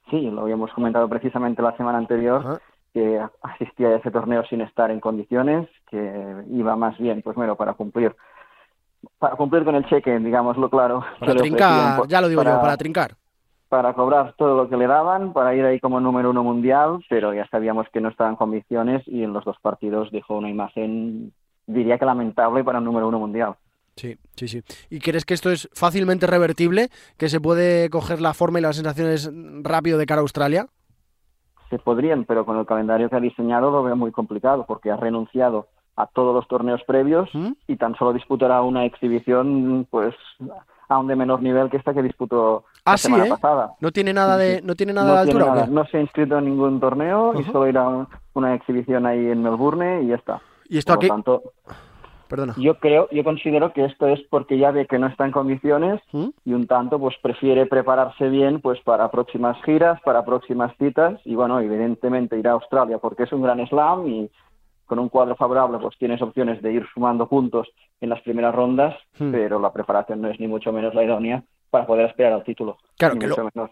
Sí, lo habíamos comentado precisamente la semana anterior, que asistía a ese torneo sin estar en condiciones, que iba más bien, pues bueno, para cumplir para cumplir con el cheque, digámoslo claro. Para trincar, ya lo digo yo, para trincar. Para cobrar todo lo que le daban, para ir ahí como número uno mundial, pero ya sabíamos que no estaba en condiciones y en los dos partidos dejó una imagen, diría que lamentable para un número uno mundial. Sí, sí, sí. ¿Y crees que esto es fácilmente revertible? ¿Que se puede coger la forma y las sensaciones rápido de cara a Australia? Se podrían, pero con el calendario que ha diseñado lo veo muy complicado porque ha renunciado a todos los torneos previos ¿Mm? y tan solo disputará una exhibición pues aún de menor nivel que esta que disputó Ah, la sí, semana ¿eh? pasada. No tiene nada de, no tiene nada de tiene altura. ¿o nada. No se ha inscrito en ningún torneo y solo irá a un- una exhibición ahí en Melbourne y ya está. Y esto Por aquí, lo tanto, perdona. yo creo, yo considero que esto es porque ya ve que no está en condiciones ¿Mm? y un tanto pues prefiere prepararse bien pues para próximas giras, para próximas citas y bueno, evidentemente irá a Australia porque es un gran slam y con un cuadro favorable pues tienes opciones de ir sumando puntos en las primeras rondas, Hmm. pero la preparación no es ni mucho menos la idónea para poder aspirar al título. Claro, que mucho lo- menos.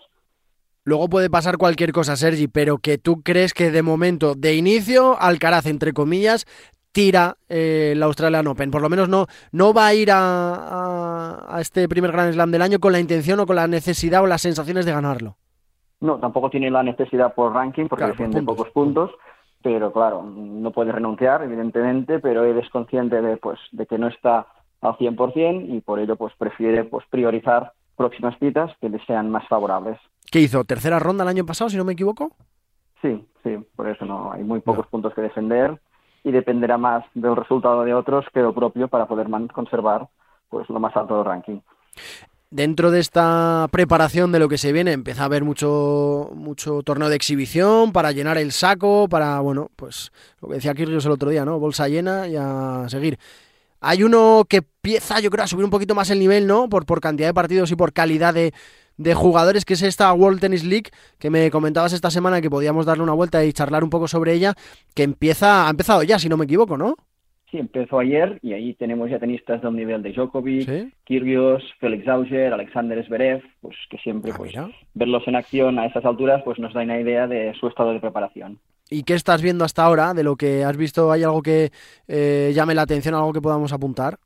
Luego puede pasar cualquier cosa, Sergi, pero que tú crees que de momento, de inicio, Alcaraz, entre comillas, tira eh, la Australian Open. Por lo menos no, no va a ir a, a- a este primer Grand Slam del año con la intención o con la necesidad o las sensaciones de ganarlo. No, tampoco tiene la necesidad por ranking porque Claro, por defiende puntos. pocos puntos, pero claro, no puede renunciar, evidentemente, pero él es consciente de, pues, de que no está al 100% y por ello pues prefiere pues priorizar próximas citas que le sean más favorables. ¿Qué hizo? ¿Tercera ronda el año pasado, si no me equivoco? Sí, sí, por eso no hay muy pocos puntos que defender y dependerá más del resultado de otros que lo propio para poder conservar pues lo más alto del ranking. Dentro de esta preparación de lo que se viene, empieza a haber mucho, mucho torneo de exhibición para llenar el saco, para, bueno, pues lo que decía Kyrgios el otro día, ¿no? Bolsa llena y a seguir. Hay uno que empieza, yo creo, a subir un poquito más el nivel, ¿no? Por, por cantidad de partidos y por calidad de, de jugadores, que es esta World Tennis League, que me comentabas esta semana que podíamos darle una vuelta y charlar un poco sobre ella, que empieza, ha empezado ya, si no me equivoco, ¿no? Sí, empezó ayer y ahí tenemos ya tenistas del nivel de Djokovic, Sí. Kyrgios, Félix Auger, Alexander Zverev, pues que siempre Ah, pues verlos en acción a esas alturas pues nos da una idea de su estado de preparación. ¿Y qué estás viendo hasta ahora? De lo que has visto, ¿hay algo que eh, llame la atención, algo que podamos apuntar?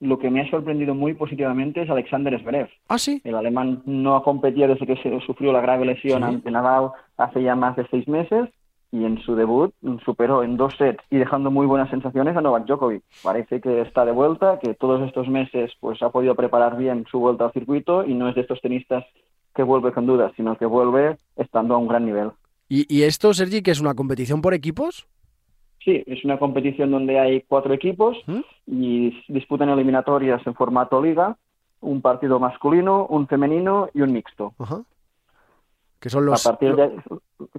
Lo que me ha sorprendido muy positivamente es Alexander Zverev. Ah, sí. El alemán no ha competido desde que se sufrió la grave lesión Sí. ante Nadal hace ya más de seis meses y en su debut superó en dos sets y dejando muy buenas sensaciones a Novak Djokovic. Parece que está de vuelta, que todos estos meses pues ha podido preparar bien su vuelta al circuito y no es de estos tenistas que vuelve con dudas, sino que vuelve estando a un gran nivel. ¿Y, y esto, Sergi, que es una competición por equipos? Sí, es una competición donde hay cuatro equipos ¿Mm? y disputan eliminatorias en formato liga, un partido masculino, un femenino y un mixto. Ajá. Que son los... a partir de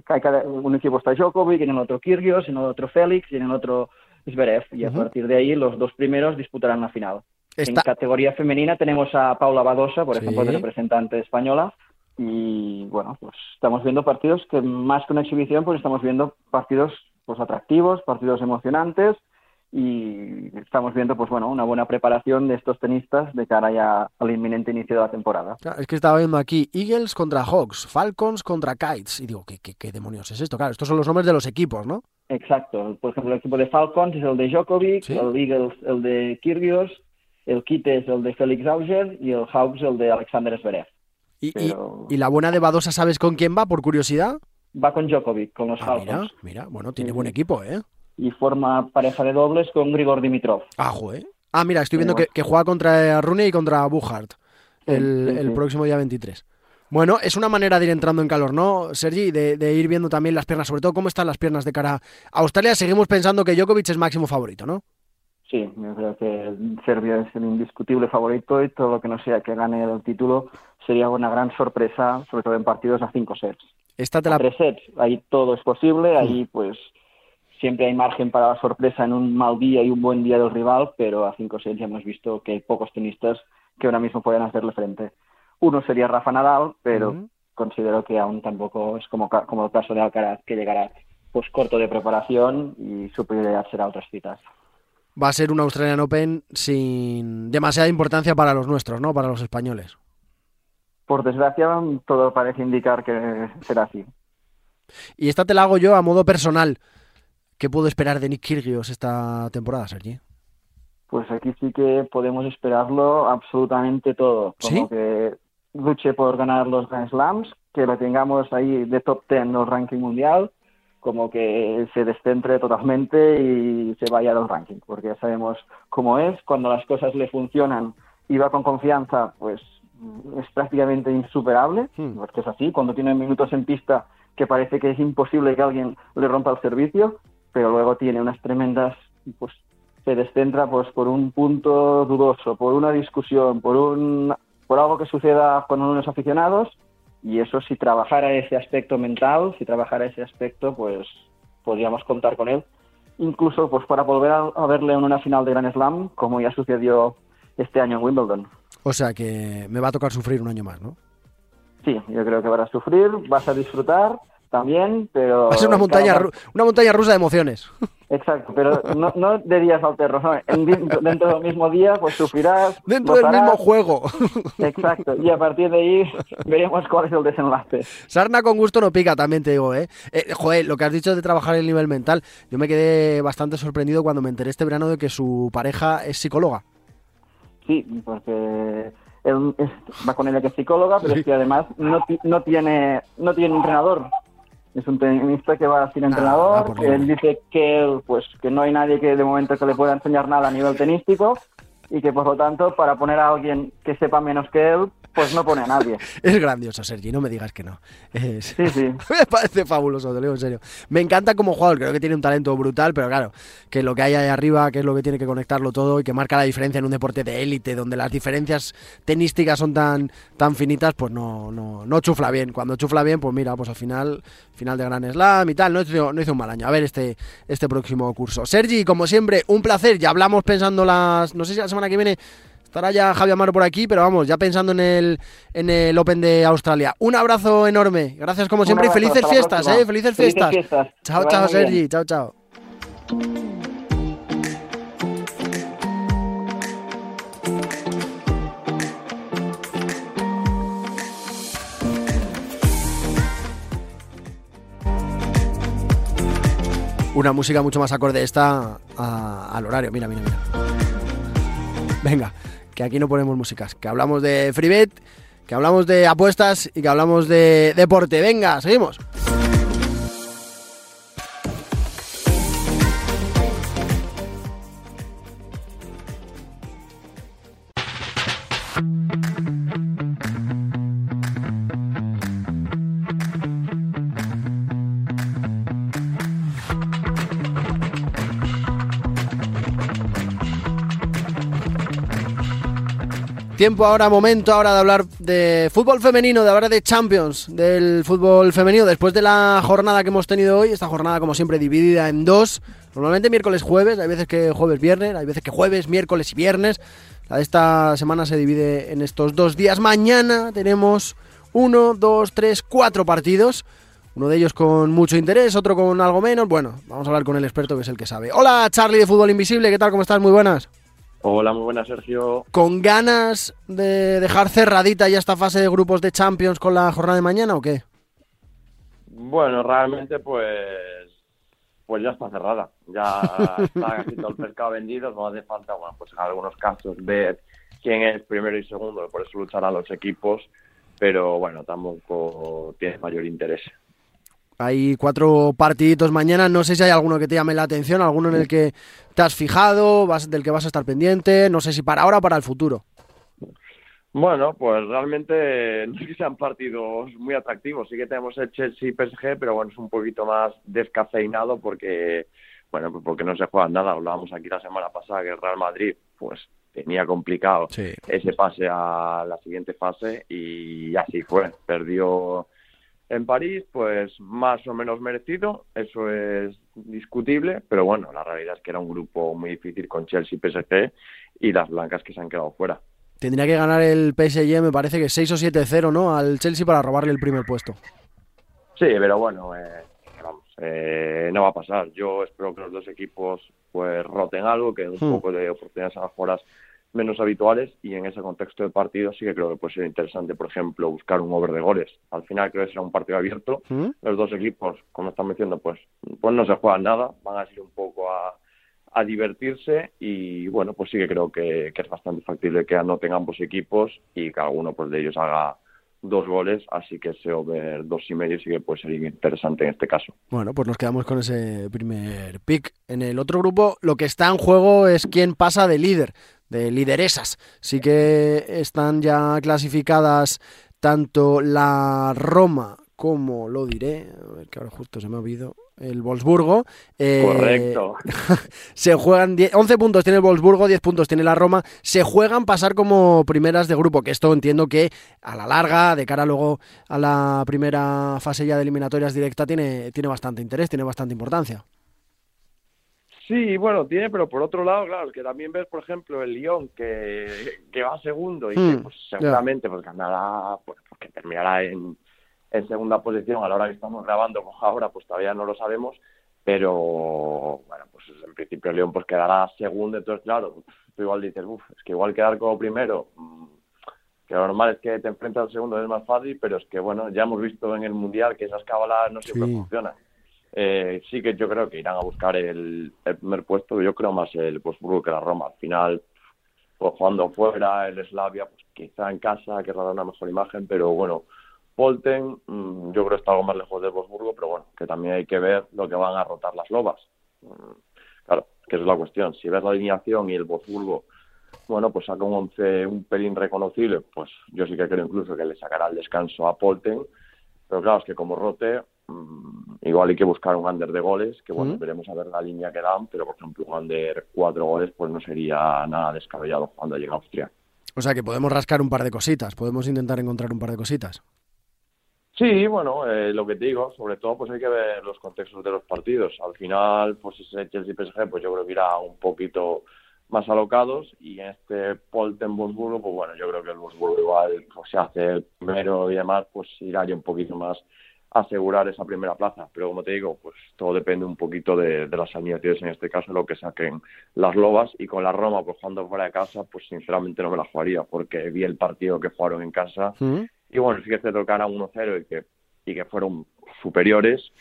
cada, un equipo está Djokovic, en el otro Kyrgios, en el otro Félix y en el otro Zverev. Y a partir de ahí los dos primeros disputarán la final. Está... En categoría femenina tenemos a Paula Badosa, por Sí. ejemplo, de representante española. Y bueno, pues estamos viendo partidos que más que una exhibición, pues estamos viendo partidos pues atractivos, partidos emocionantes y estamos viendo pues bueno una buena preparación de estos tenistas de cara ya al inminente inicio de la temporada. Claro, Es que estaba viendo aquí Eagles contra Hawks, Falcons contra Kites. Y digo, ¿qué, qué, qué demonios es esto? Claro, estos son los nombres de los equipos, ¿no? Exacto. Por ejemplo, el equipo de Falcons es el de Djokovic, Sí. el Eagles el de Kyrgios, el Kite es el de Félix Auger y el Hawks el de Alexander Zverev. Y, y la buena de Badosa, ¿sabes con quién va, por curiosidad? Va con Djokovic, con los Ah, mira, Falcons. mira, bueno, tiene buen equipo, ¿eh? Y forma pareja de dobles con Grigor Dimitrov. Ah, joder. Ah, mira, estoy viendo que, que juega contra Rooney y contra Buchart el, Sí, sí, el próximo día 23. Bueno, es una manera de ir entrando en calor, ¿no, Sergi? De, de ir viendo también las piernas, sobre todo cómo están las piernas de cara a Australia. Seguimos pensando que Djokovic es máximo favorito, ¿no? Sí, yo creo que Serbia es el indiscutible favorito y todo lo que no sea que gane el título sería una gran sorpresa, sobre todo en partidos a cinco sets. Esta te A la... tres sets, ahí todo es posible, ahí pues siempre hay margen para la sorpresa en un mal día y un buen día del rival, pero a cinco sets ya hemos visto que hay pocos tenistas que ahora mismo pueden hacerle frente. Uno sería Rafa Nadal, pero Ujú. considero que aún tampoco es como, como el caso de Alcaraz, que llegará pues corto de preparación y su prioridad será otras citas. Va a ser un Australian Open sin demasiada importancia para los nuestros, ¿no? Para los españoles. Por desgracia, todo parece indicar que será así. Y esta te la hago yo a modo personal. ¿Qué puedo esperar de Nick Kyrgios esta temporada, Sergi? Pues aquí sí que podemos esperarlo absolutamente todo. Como ¿Sí? que luche por ganar los Grand Slams, que lo tengamos ahí de top 10 en el ranking mundial, como que se descentre totalmente y se vaya del ranking, porque ya sabemos cómo es, cuando las cosas le funcionan y va con confianza, pues es prácticamente insuperable, Hmm. porque es así, cuando tiene minutos en pista que parece que es imposible que alguien le rompa el servicio, pero luego tiene unas tremendas, pues se descentra pues por un punto dudoso, por una discusión, por un por algo que suceda con unos aficionados y eso si trabajara ese aspecto mental, si trabajara ese aspecto, pues podríamos contar con él. Incluso pues para volver a, verle en una final de Grand Slam, como ya sucedió este año en Wimbledon. O sea que me va a tocar sufrir un año más, ¿no? Sí, yo creo que vas a sufrir, vas a disfrutar también, pero... Va a ser una montaña, una montaña rusa de emociones. Exacto, pero no, no de días alternos, ¿no? dentro del mismo día pues sufrirás... Dentro del mismo juego. Exacto, y a partir de ahí veremos cuál es el desenlace. Sarna con gusto no pica, también te digo, ¿eh? ¿eh? Joder, lo que has dicho de trabajar el nivel mental, yo me quedé bastante sorprendido cuando me enteré este verano de que su pareja es psicóloga. Sí, porque él va con ella que es psicóloga, pero es que además no, no, tiene, no tiene entrenador es un tenista que va sin ah, entrenador. él dice que pues que no hay nadie que de momento que le pueda enseñar nada a nivel tenístico y que por lo tanto para poner a alguien que sepa menos que él pues no pone a nadie. es grandioso, Sergi, no me digas que no. Sí, sí. me parece fabuloso, te lo digo en serio. Me encanta como jugador, creo que tiene un talento brutal, pero claro, que lo que hay ahí arriba, que es lo que tiene que conectarlo todo y que marca la diferencia en un deporte de élite, donde las diferencias tenísticas son tan, tan finitas, pues no, no, no chufla bien. Cuando chufla bien, pues mira, pues al final, final de Gran Slam y tal, no hizo, no hizo un mal año. A ver este, este próximo curso. Sergi, como siempre, un placer. Ya hablamos pensando las, no sé si la semana que viene Estará ya Javier Amaro por aquí, pero vamos, ya pensando en el, en el Open de Australia. Un abrazo enorme. Gracias como siempre y felices fiestas, ¿eh? Felices fiestas. Chao, chao, Sergi. Chao, chao. Una música mucho más acorde esta al horario. Mira, mira, mira. Venga que aquí no ponemos músicas, que hablamos de Freebet, que hablamos de apuestas y que hablamos de deporte. Venga, seguimos. Tiempo ahora, momento ahora de hablar de fútbol femenino, de hablar de Champions, del fútbol femenino, después de la jornada que hemos tenido hoy, esta jornada como siempre dividida en dos, normalmente miércoles, jueves, hay veces que jueves, viernes, hay veces que jueves, miércoles y viernes, la de esta semana se divide en estos dos días, mañana tenemos uno, dos, tres, cuatro partidos, uno de ellos con mucho interés, otro con algo menos, bueno, vamos a hablar con el experto que es el que sabe. Hola Charlie de Fútbol Invisible, ¿qué tal? ¿Cómo estás? Muy buenas. Hola, muy buenas, Sergio. ¿Con ganas de dejar cerradita ya esta fase de grupos de Champions con la jornada de mañana o qué? Bueno, realmente pues pues ya está cerrada. Ya está casi todo el pescado vendido. No hace falta, bueno, pues en algunos casos ver quién es primero y segundo, por eso lucharán los equipos, pero bueno, tampoco tiene mayor interés. Hay cuatro partiditos mañana, no sé si hay alguno que te llame la atención, alguno en el que te has fijado, vas, del que vas a estar pendiente, no sé si para ahora o para el futuro. Bueno, pues realmente no sé que sean partidos muy atractivos. Sí que tenemos el Chelsea PSG, pero bueno, es un poquito más descafeinado porque, bueno, pues porque no se juega nada. Hablábamos aquí la semana pasada que el Real Madrid, pues tenía complicado ese pase a la siguiente fase y así fue. Perdió en París, pues más o menos merecido, eso es discutible, pero bueno, la realidad es que era un grupo muy difícil con Chelsea, PSG y las blancas que se han quedado fuera. Tendría que ganar el PSG, me parece que 6 o 7-0, ¿no? Al Chelsea para robarle el primer puesto. Sí, pero bueno, eh, vamos, eh, no va a pasar. Yo espero que los dos equipos pues roten algo, que un hmm. poco de oportunidades a las jugadoras menos habituales y en ese contexto de partido sí que creo que puede ser interesante, por ejemplo, buscar un over de goles. Al final creo que será un partido abierto. ¿Mm? Los dos equipos, como están diciendo, pues, pues no se juegan nada, van a ir un poco a, a divertirse y bueno, pues sí que creo que, que, es bastante factible que anoten ambos equipos y que alguno pues, de ellos haga dos goles, así que ese over dos y medio sí que puede ser interesante en este caso. Bueno, pues nos quedamos con ese primer pick. En el otro grupo lo que está en juego es quién pasa de líder de lideresas. Sí que están ya clasificadas tanto la Roma como lo diré, a ver que ahora justo se me ha olvidado, el Wolfsburgo. Eh, Correcto. se juegan 11 puntos tiene el Wolfsburgo, 10 puntos tiene la Roma. Se juegan pasar como primeras de grupo, que esto entiendo que a la larga, de cara luego a la primera fase ya de eliminatorias directa, tiene, tiene bastante interés, tiene bastante importancia. Sí, bueno, tiene, pero por otro lado, claro, que también ves, por ejemplo, el Lyon que, que va segundo y que hmm, pues, seguramente pues, ganará, pues, que terminará en, en segunda posición. A la hora que estamos grabando, pues ahora pues todavía no lo sabemos, pero bueno, pues en principio el León pues quedará segundo, entonces claro, tú igual dices, uff, es que igual quedar como primero, mm, que lo normal es que te enfrentas al segundo es más fácil, pero es que bueno, ya hemos visto en el Mundial que esas cábalas no siempre funcionan. Eh, sí que yo creo que irán a buscar el, primer puesto, yo creo más el Wolfsburgo que la Roma. Al final, pues jugando fuera, el Slavia, pues quizá en casa querrá una mejor imagen, pero bueno, Polten, mm, yo creo que está algo más lejos del Wolfsburgo, pero bueno, que también hay que ver lo que van a rotar las lobas. Mm, claro, que es la cuestión. Si ves la alineación y el Wolfsburgo, bueno, pues saca un once un pelín reconocible, pues yo sí que creo incluso que le sacará el descanso a Polten. Pero claro, es que como rote, mm, igual hay que buscar un under de goles, que bueno, veremos a ver la línea que dan, pero por ejemplo un under cuatro goles, pues no sería nada descabellado cuando llegue a Austria. O sea que podemos rascar un par de cositas, podemos intentar encontrar un par de cositas. Sí, bueno, eh, lo que te digo, sobre todo pues hay que ver los contextos de los partidos. Al final, pues ese Chelsea PSG, pues yo creo que irá un poquito más alocados y en este Polten Wolfsburgo, pues bueno, yo creo que el Wolfsburgo igual pues, se hace el primero y demás, pues irá ya un poquito más asegurar esa primera plaza. Pero como te digo, pues todo depende un poquito de, las alineaciones, en este caso lo que saquen las Lobas y con la Roma, pues jugando fuera de casa, pues sinceramente no me la jugaría porque vi el partido que jugaron en casa. Y bueno, sí que se tocaron 1-0 y que, y que fueron superiores,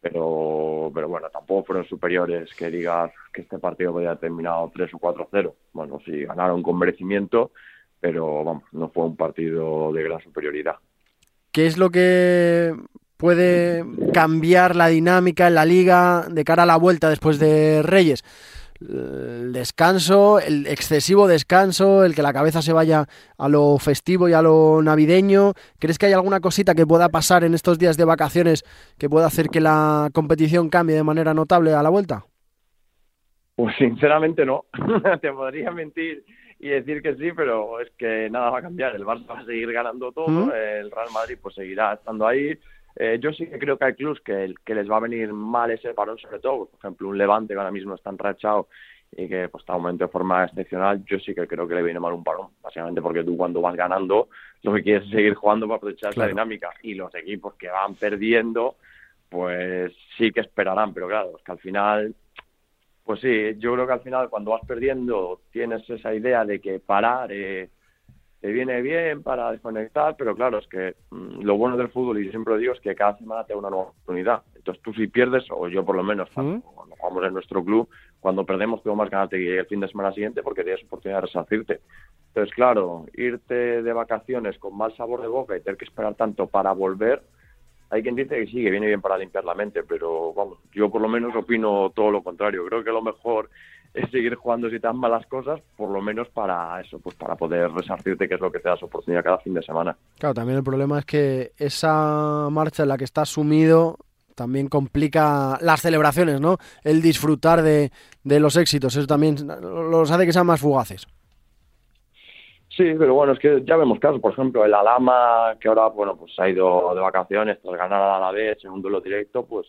pero, pero bueno, tampoco fueron superiores que digas que este partido podía haber terminado 3 o 4-0. Bueno, sí, ganaron con merecimiento, pero vamos, no fue un partido de gran superioridad. ¿Qué es lo que puede cambiar la dinámica en la liga de cara a la vuelta después de Reyes? el descanso, el excesivo descanso, el que la cabeza se vaya a lo festivo y a lo navideño. ¿Crees que hay alguna cosita que pueda pasar en estos días de vacaciones que pueda hacer que la competición cambie de manera notable a la vuelta? Pues sinceramente no. Te podría mentir y decir que sí, pero es que nada va a cambiar. El Barça va a seguir ganando todo, el Real Madrid pues seguirá estando ahí. Eh, yo sí que creo que hay clubs que, que les va a venir mal ese parón, sobre todo, por ejemplo, un Levante que ahora mismo está enrachado y que pues, está aumentando de forma excepcional, yo sí que creo que le viene mal un parón, básicamente porque tú cuando vas ganando lo que quieres es seguir jugando para aprovechar esa dinámica. Y los equipos que van perdiendo, pues sí que esperarán, pero claro, es que al final, pues sí, yo creo que al final cuando vas perdiendo tienes esa idea de que parar... Eh, te viene bien para desconectar, pero claro, es que mm, lo bueno del fútbol, y yo siempre lo digo, es que cada semana te da una nueva oportunidad. Entonces tú si pierdes, o yo por lo menos, cuando, jugamos en nuestro club, cuando perdemos tengo más ganas de que el fin de semana siguiente porque tienes oportunidad de resarcirte. Entonces, claro, irte de vacaciones con mal sabor de boca y tener que esperar tanto para volver, hay quien dice que sí, que viene bien para limpiar la mente, pero vamos, yo por lo menos opino todo lo contrario. Creo que lo mejor es seguir jugando si te dan malas cosas, por lo menos para eso, pues para poder resarcirte, que es lo que te das oportunidad cada fin de semana. Claro, también el problema es que esa marcha en la que estás sumido también complica las celebraciones, ¿no? El disfrutar de, de los éxitos, eso también los hace que sean más fugaces. Sí, pero bueno, es que ya vemos casos, por ejemplo, el Alama, que ahora, bueno, pues ha ido de vacaciones tras ganar a la vez en un duelo directo, pues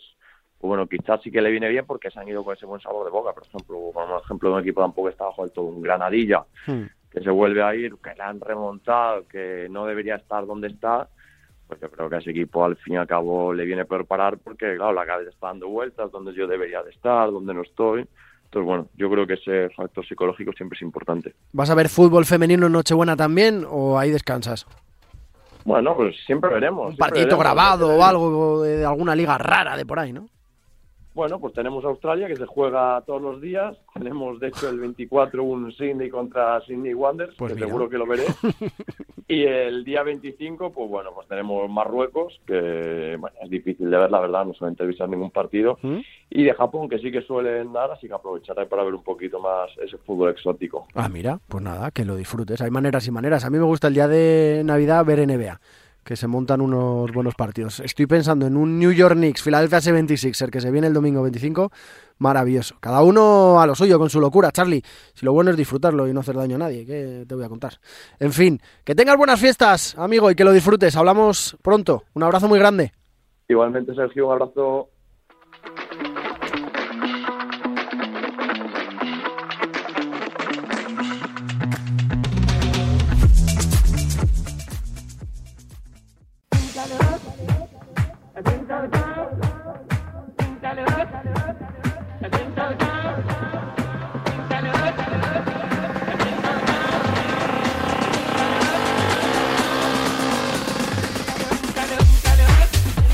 pues bueno, quizás sí que le viene bien porque se han ido con ese buen sabor de boca. Por ejemplo, por ejemplo, de un equipo tampoco está bajo el todo, un Granadilla, hmm. que se vuelve a ir, que le han remontado, que no debería estar donde está, pues yo creo que a ese equipo al fin y al cabo le viene peor parar porque, claro, la cabeza está dando vueltas, donde yo debería de estar, donde no estoy. Entonces, bueno, yo creo que ese factor psicológico siempre es importante. ¿Vas a ver fútbol femenino en Nochebuena también o ahí descansas? Bueno, pues siempre veremos. Un partidito grabado o algo de alguna liga rara de por ahí, ¿no? Bueno, pues tenemos Australia que se juega todos los días. Tenemos, de hecho, el 24 un Sydney contra Sydney Wanderers, pues que seguro que lo veré. y el día 25, pues bueno, pues tenemos Marruecos, que bueno, es difícil de ver, la verdad, no suelen televisar ningún partido. ¿Mm? Y de Japón, que sí que suelen dar, así que aprovecharé para ver un poquito más ese fútbol exótico. Ah, mira, pues nada, que lo disfrutes. Hay maneras y maneras. A mí me gusta el día de Navidad ver NBA que se montan unos buenos partidos. Estoy pensando en un New York Knicks, Philadelphia 76er, que se viene el domingo 25. Maravilloso. Cada uno a lo suyo, con su locura, Charlie. Si lo bueno es disfrutarlo y no hacer daño a nadie, ¿qué te voy a contar? En fin, que tengas buenas fiestas, amigo, y que lo disfrutes. Hablamos pronto. Un abrazo muy grande. Igualmente, Sergio, un abrazo.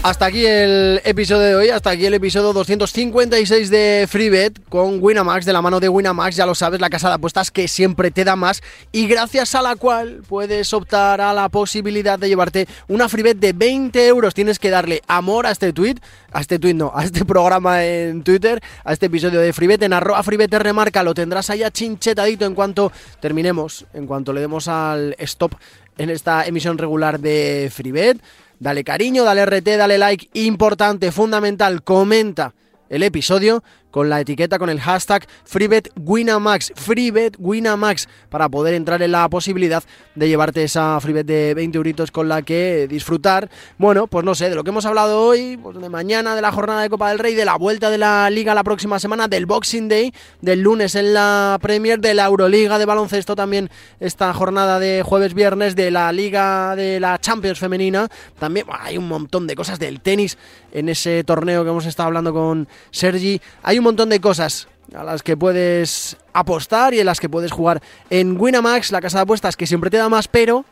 Hasta aquí el episodio de hoy, hasta aquí el episodio 256 de FreeBet con Winamax, de la mano de Winamax, ya lo sabes, la casa de apuestas que siempre te da más y gracias a la cual puedes optar a la posibilidad de llevarte una FreeBet de 20 euros. Tienes que darle amor a este tweet, a este tweet no, a este programa en Twitter, a este episodio de FreeBet, en arroba FreeBet remarca, lo tendrás allá chinchetadito en cuanto terminemos, en cuanto le demos al stop en esta emisión regular de FreeBet. Dale cariño, dale RT, dale like, importante, fundamental, comenta el episodio con la etiqueta, con el hashtag FreeBetWinamax, FreeBetWinamax, para poder entrar en la posibilidad de llevarte esa FreeBet de 20 euritos con la que disfrutar, bueno, pues no sé, de lo que hemos hablado hoy, pues de mañana, de la jornada de Copa del Rey, de la vuelta de la Liga la próxima semana, del Boxing Day, del lunes en la Premier, de la Euroliga de baloncesto también esta jornada de jueves-viernes, de la Liga de la Champions femenina, también hay un montón de cosas del tenis en ese torneo que hemos estado hablando con Sergi, hay un montón de cosas a las que puedes apostar y en las que puedes jugar en Winamax, la casa de apuestas que siempre te da más, pero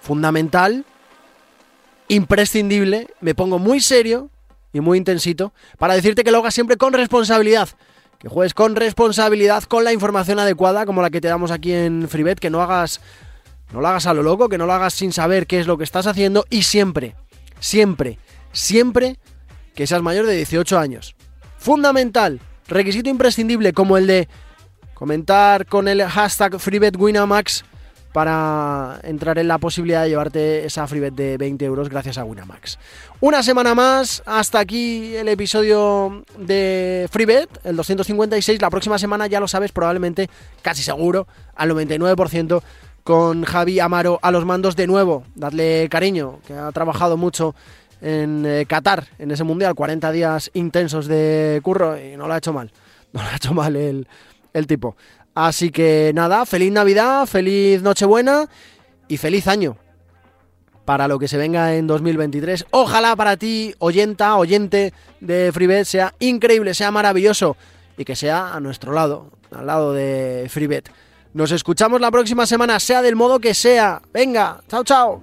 fundamental, imprescindible, me pongo muy serio y muy intensito para decirte que lo hagas siempre con responsabilidad. Que juegues con responsabilidad, con la información adecuada, como la que te damos aquí en FreeBet, que no hagas, no lo hagas a lo loco, que no lo hagas sin saber qué es lo que estás haciendo y siempre, siempre, siempre que seas mayor de 18 años. Fundamental, requisito imprescindible como el de comentar con el hashtag FreeBetWinamax para entrar en la posibilidad de llevarte esa FreeBet de 20 euros gracias a Winamax. Una semana más, hasta aquí el episodio de FreeBet, el 256. La próxima semana, ya lo sabes, probablemente, casi seguro, al 99% con Javi Amaro a los mandos de nuevo. Dadle cariño, que ha trabajado mucho en eh, Qatar, en ese mundial, 40 días intensos de curro y no lo ha hecho mal. No lo ha hecho mal el, el tipo. Así que nada, feliz Navidad, feliz Nochebuena y feliz año para lo que se venga en 2023. Ojalá para ti, oyenta, oyente de FreeBet, sea increíble, sea maravilloso y que sea a nuestro lado, al lado de FreeBet. Nos escuchamos la próxima semana, sea del modo que sea. Venga, chao, chao.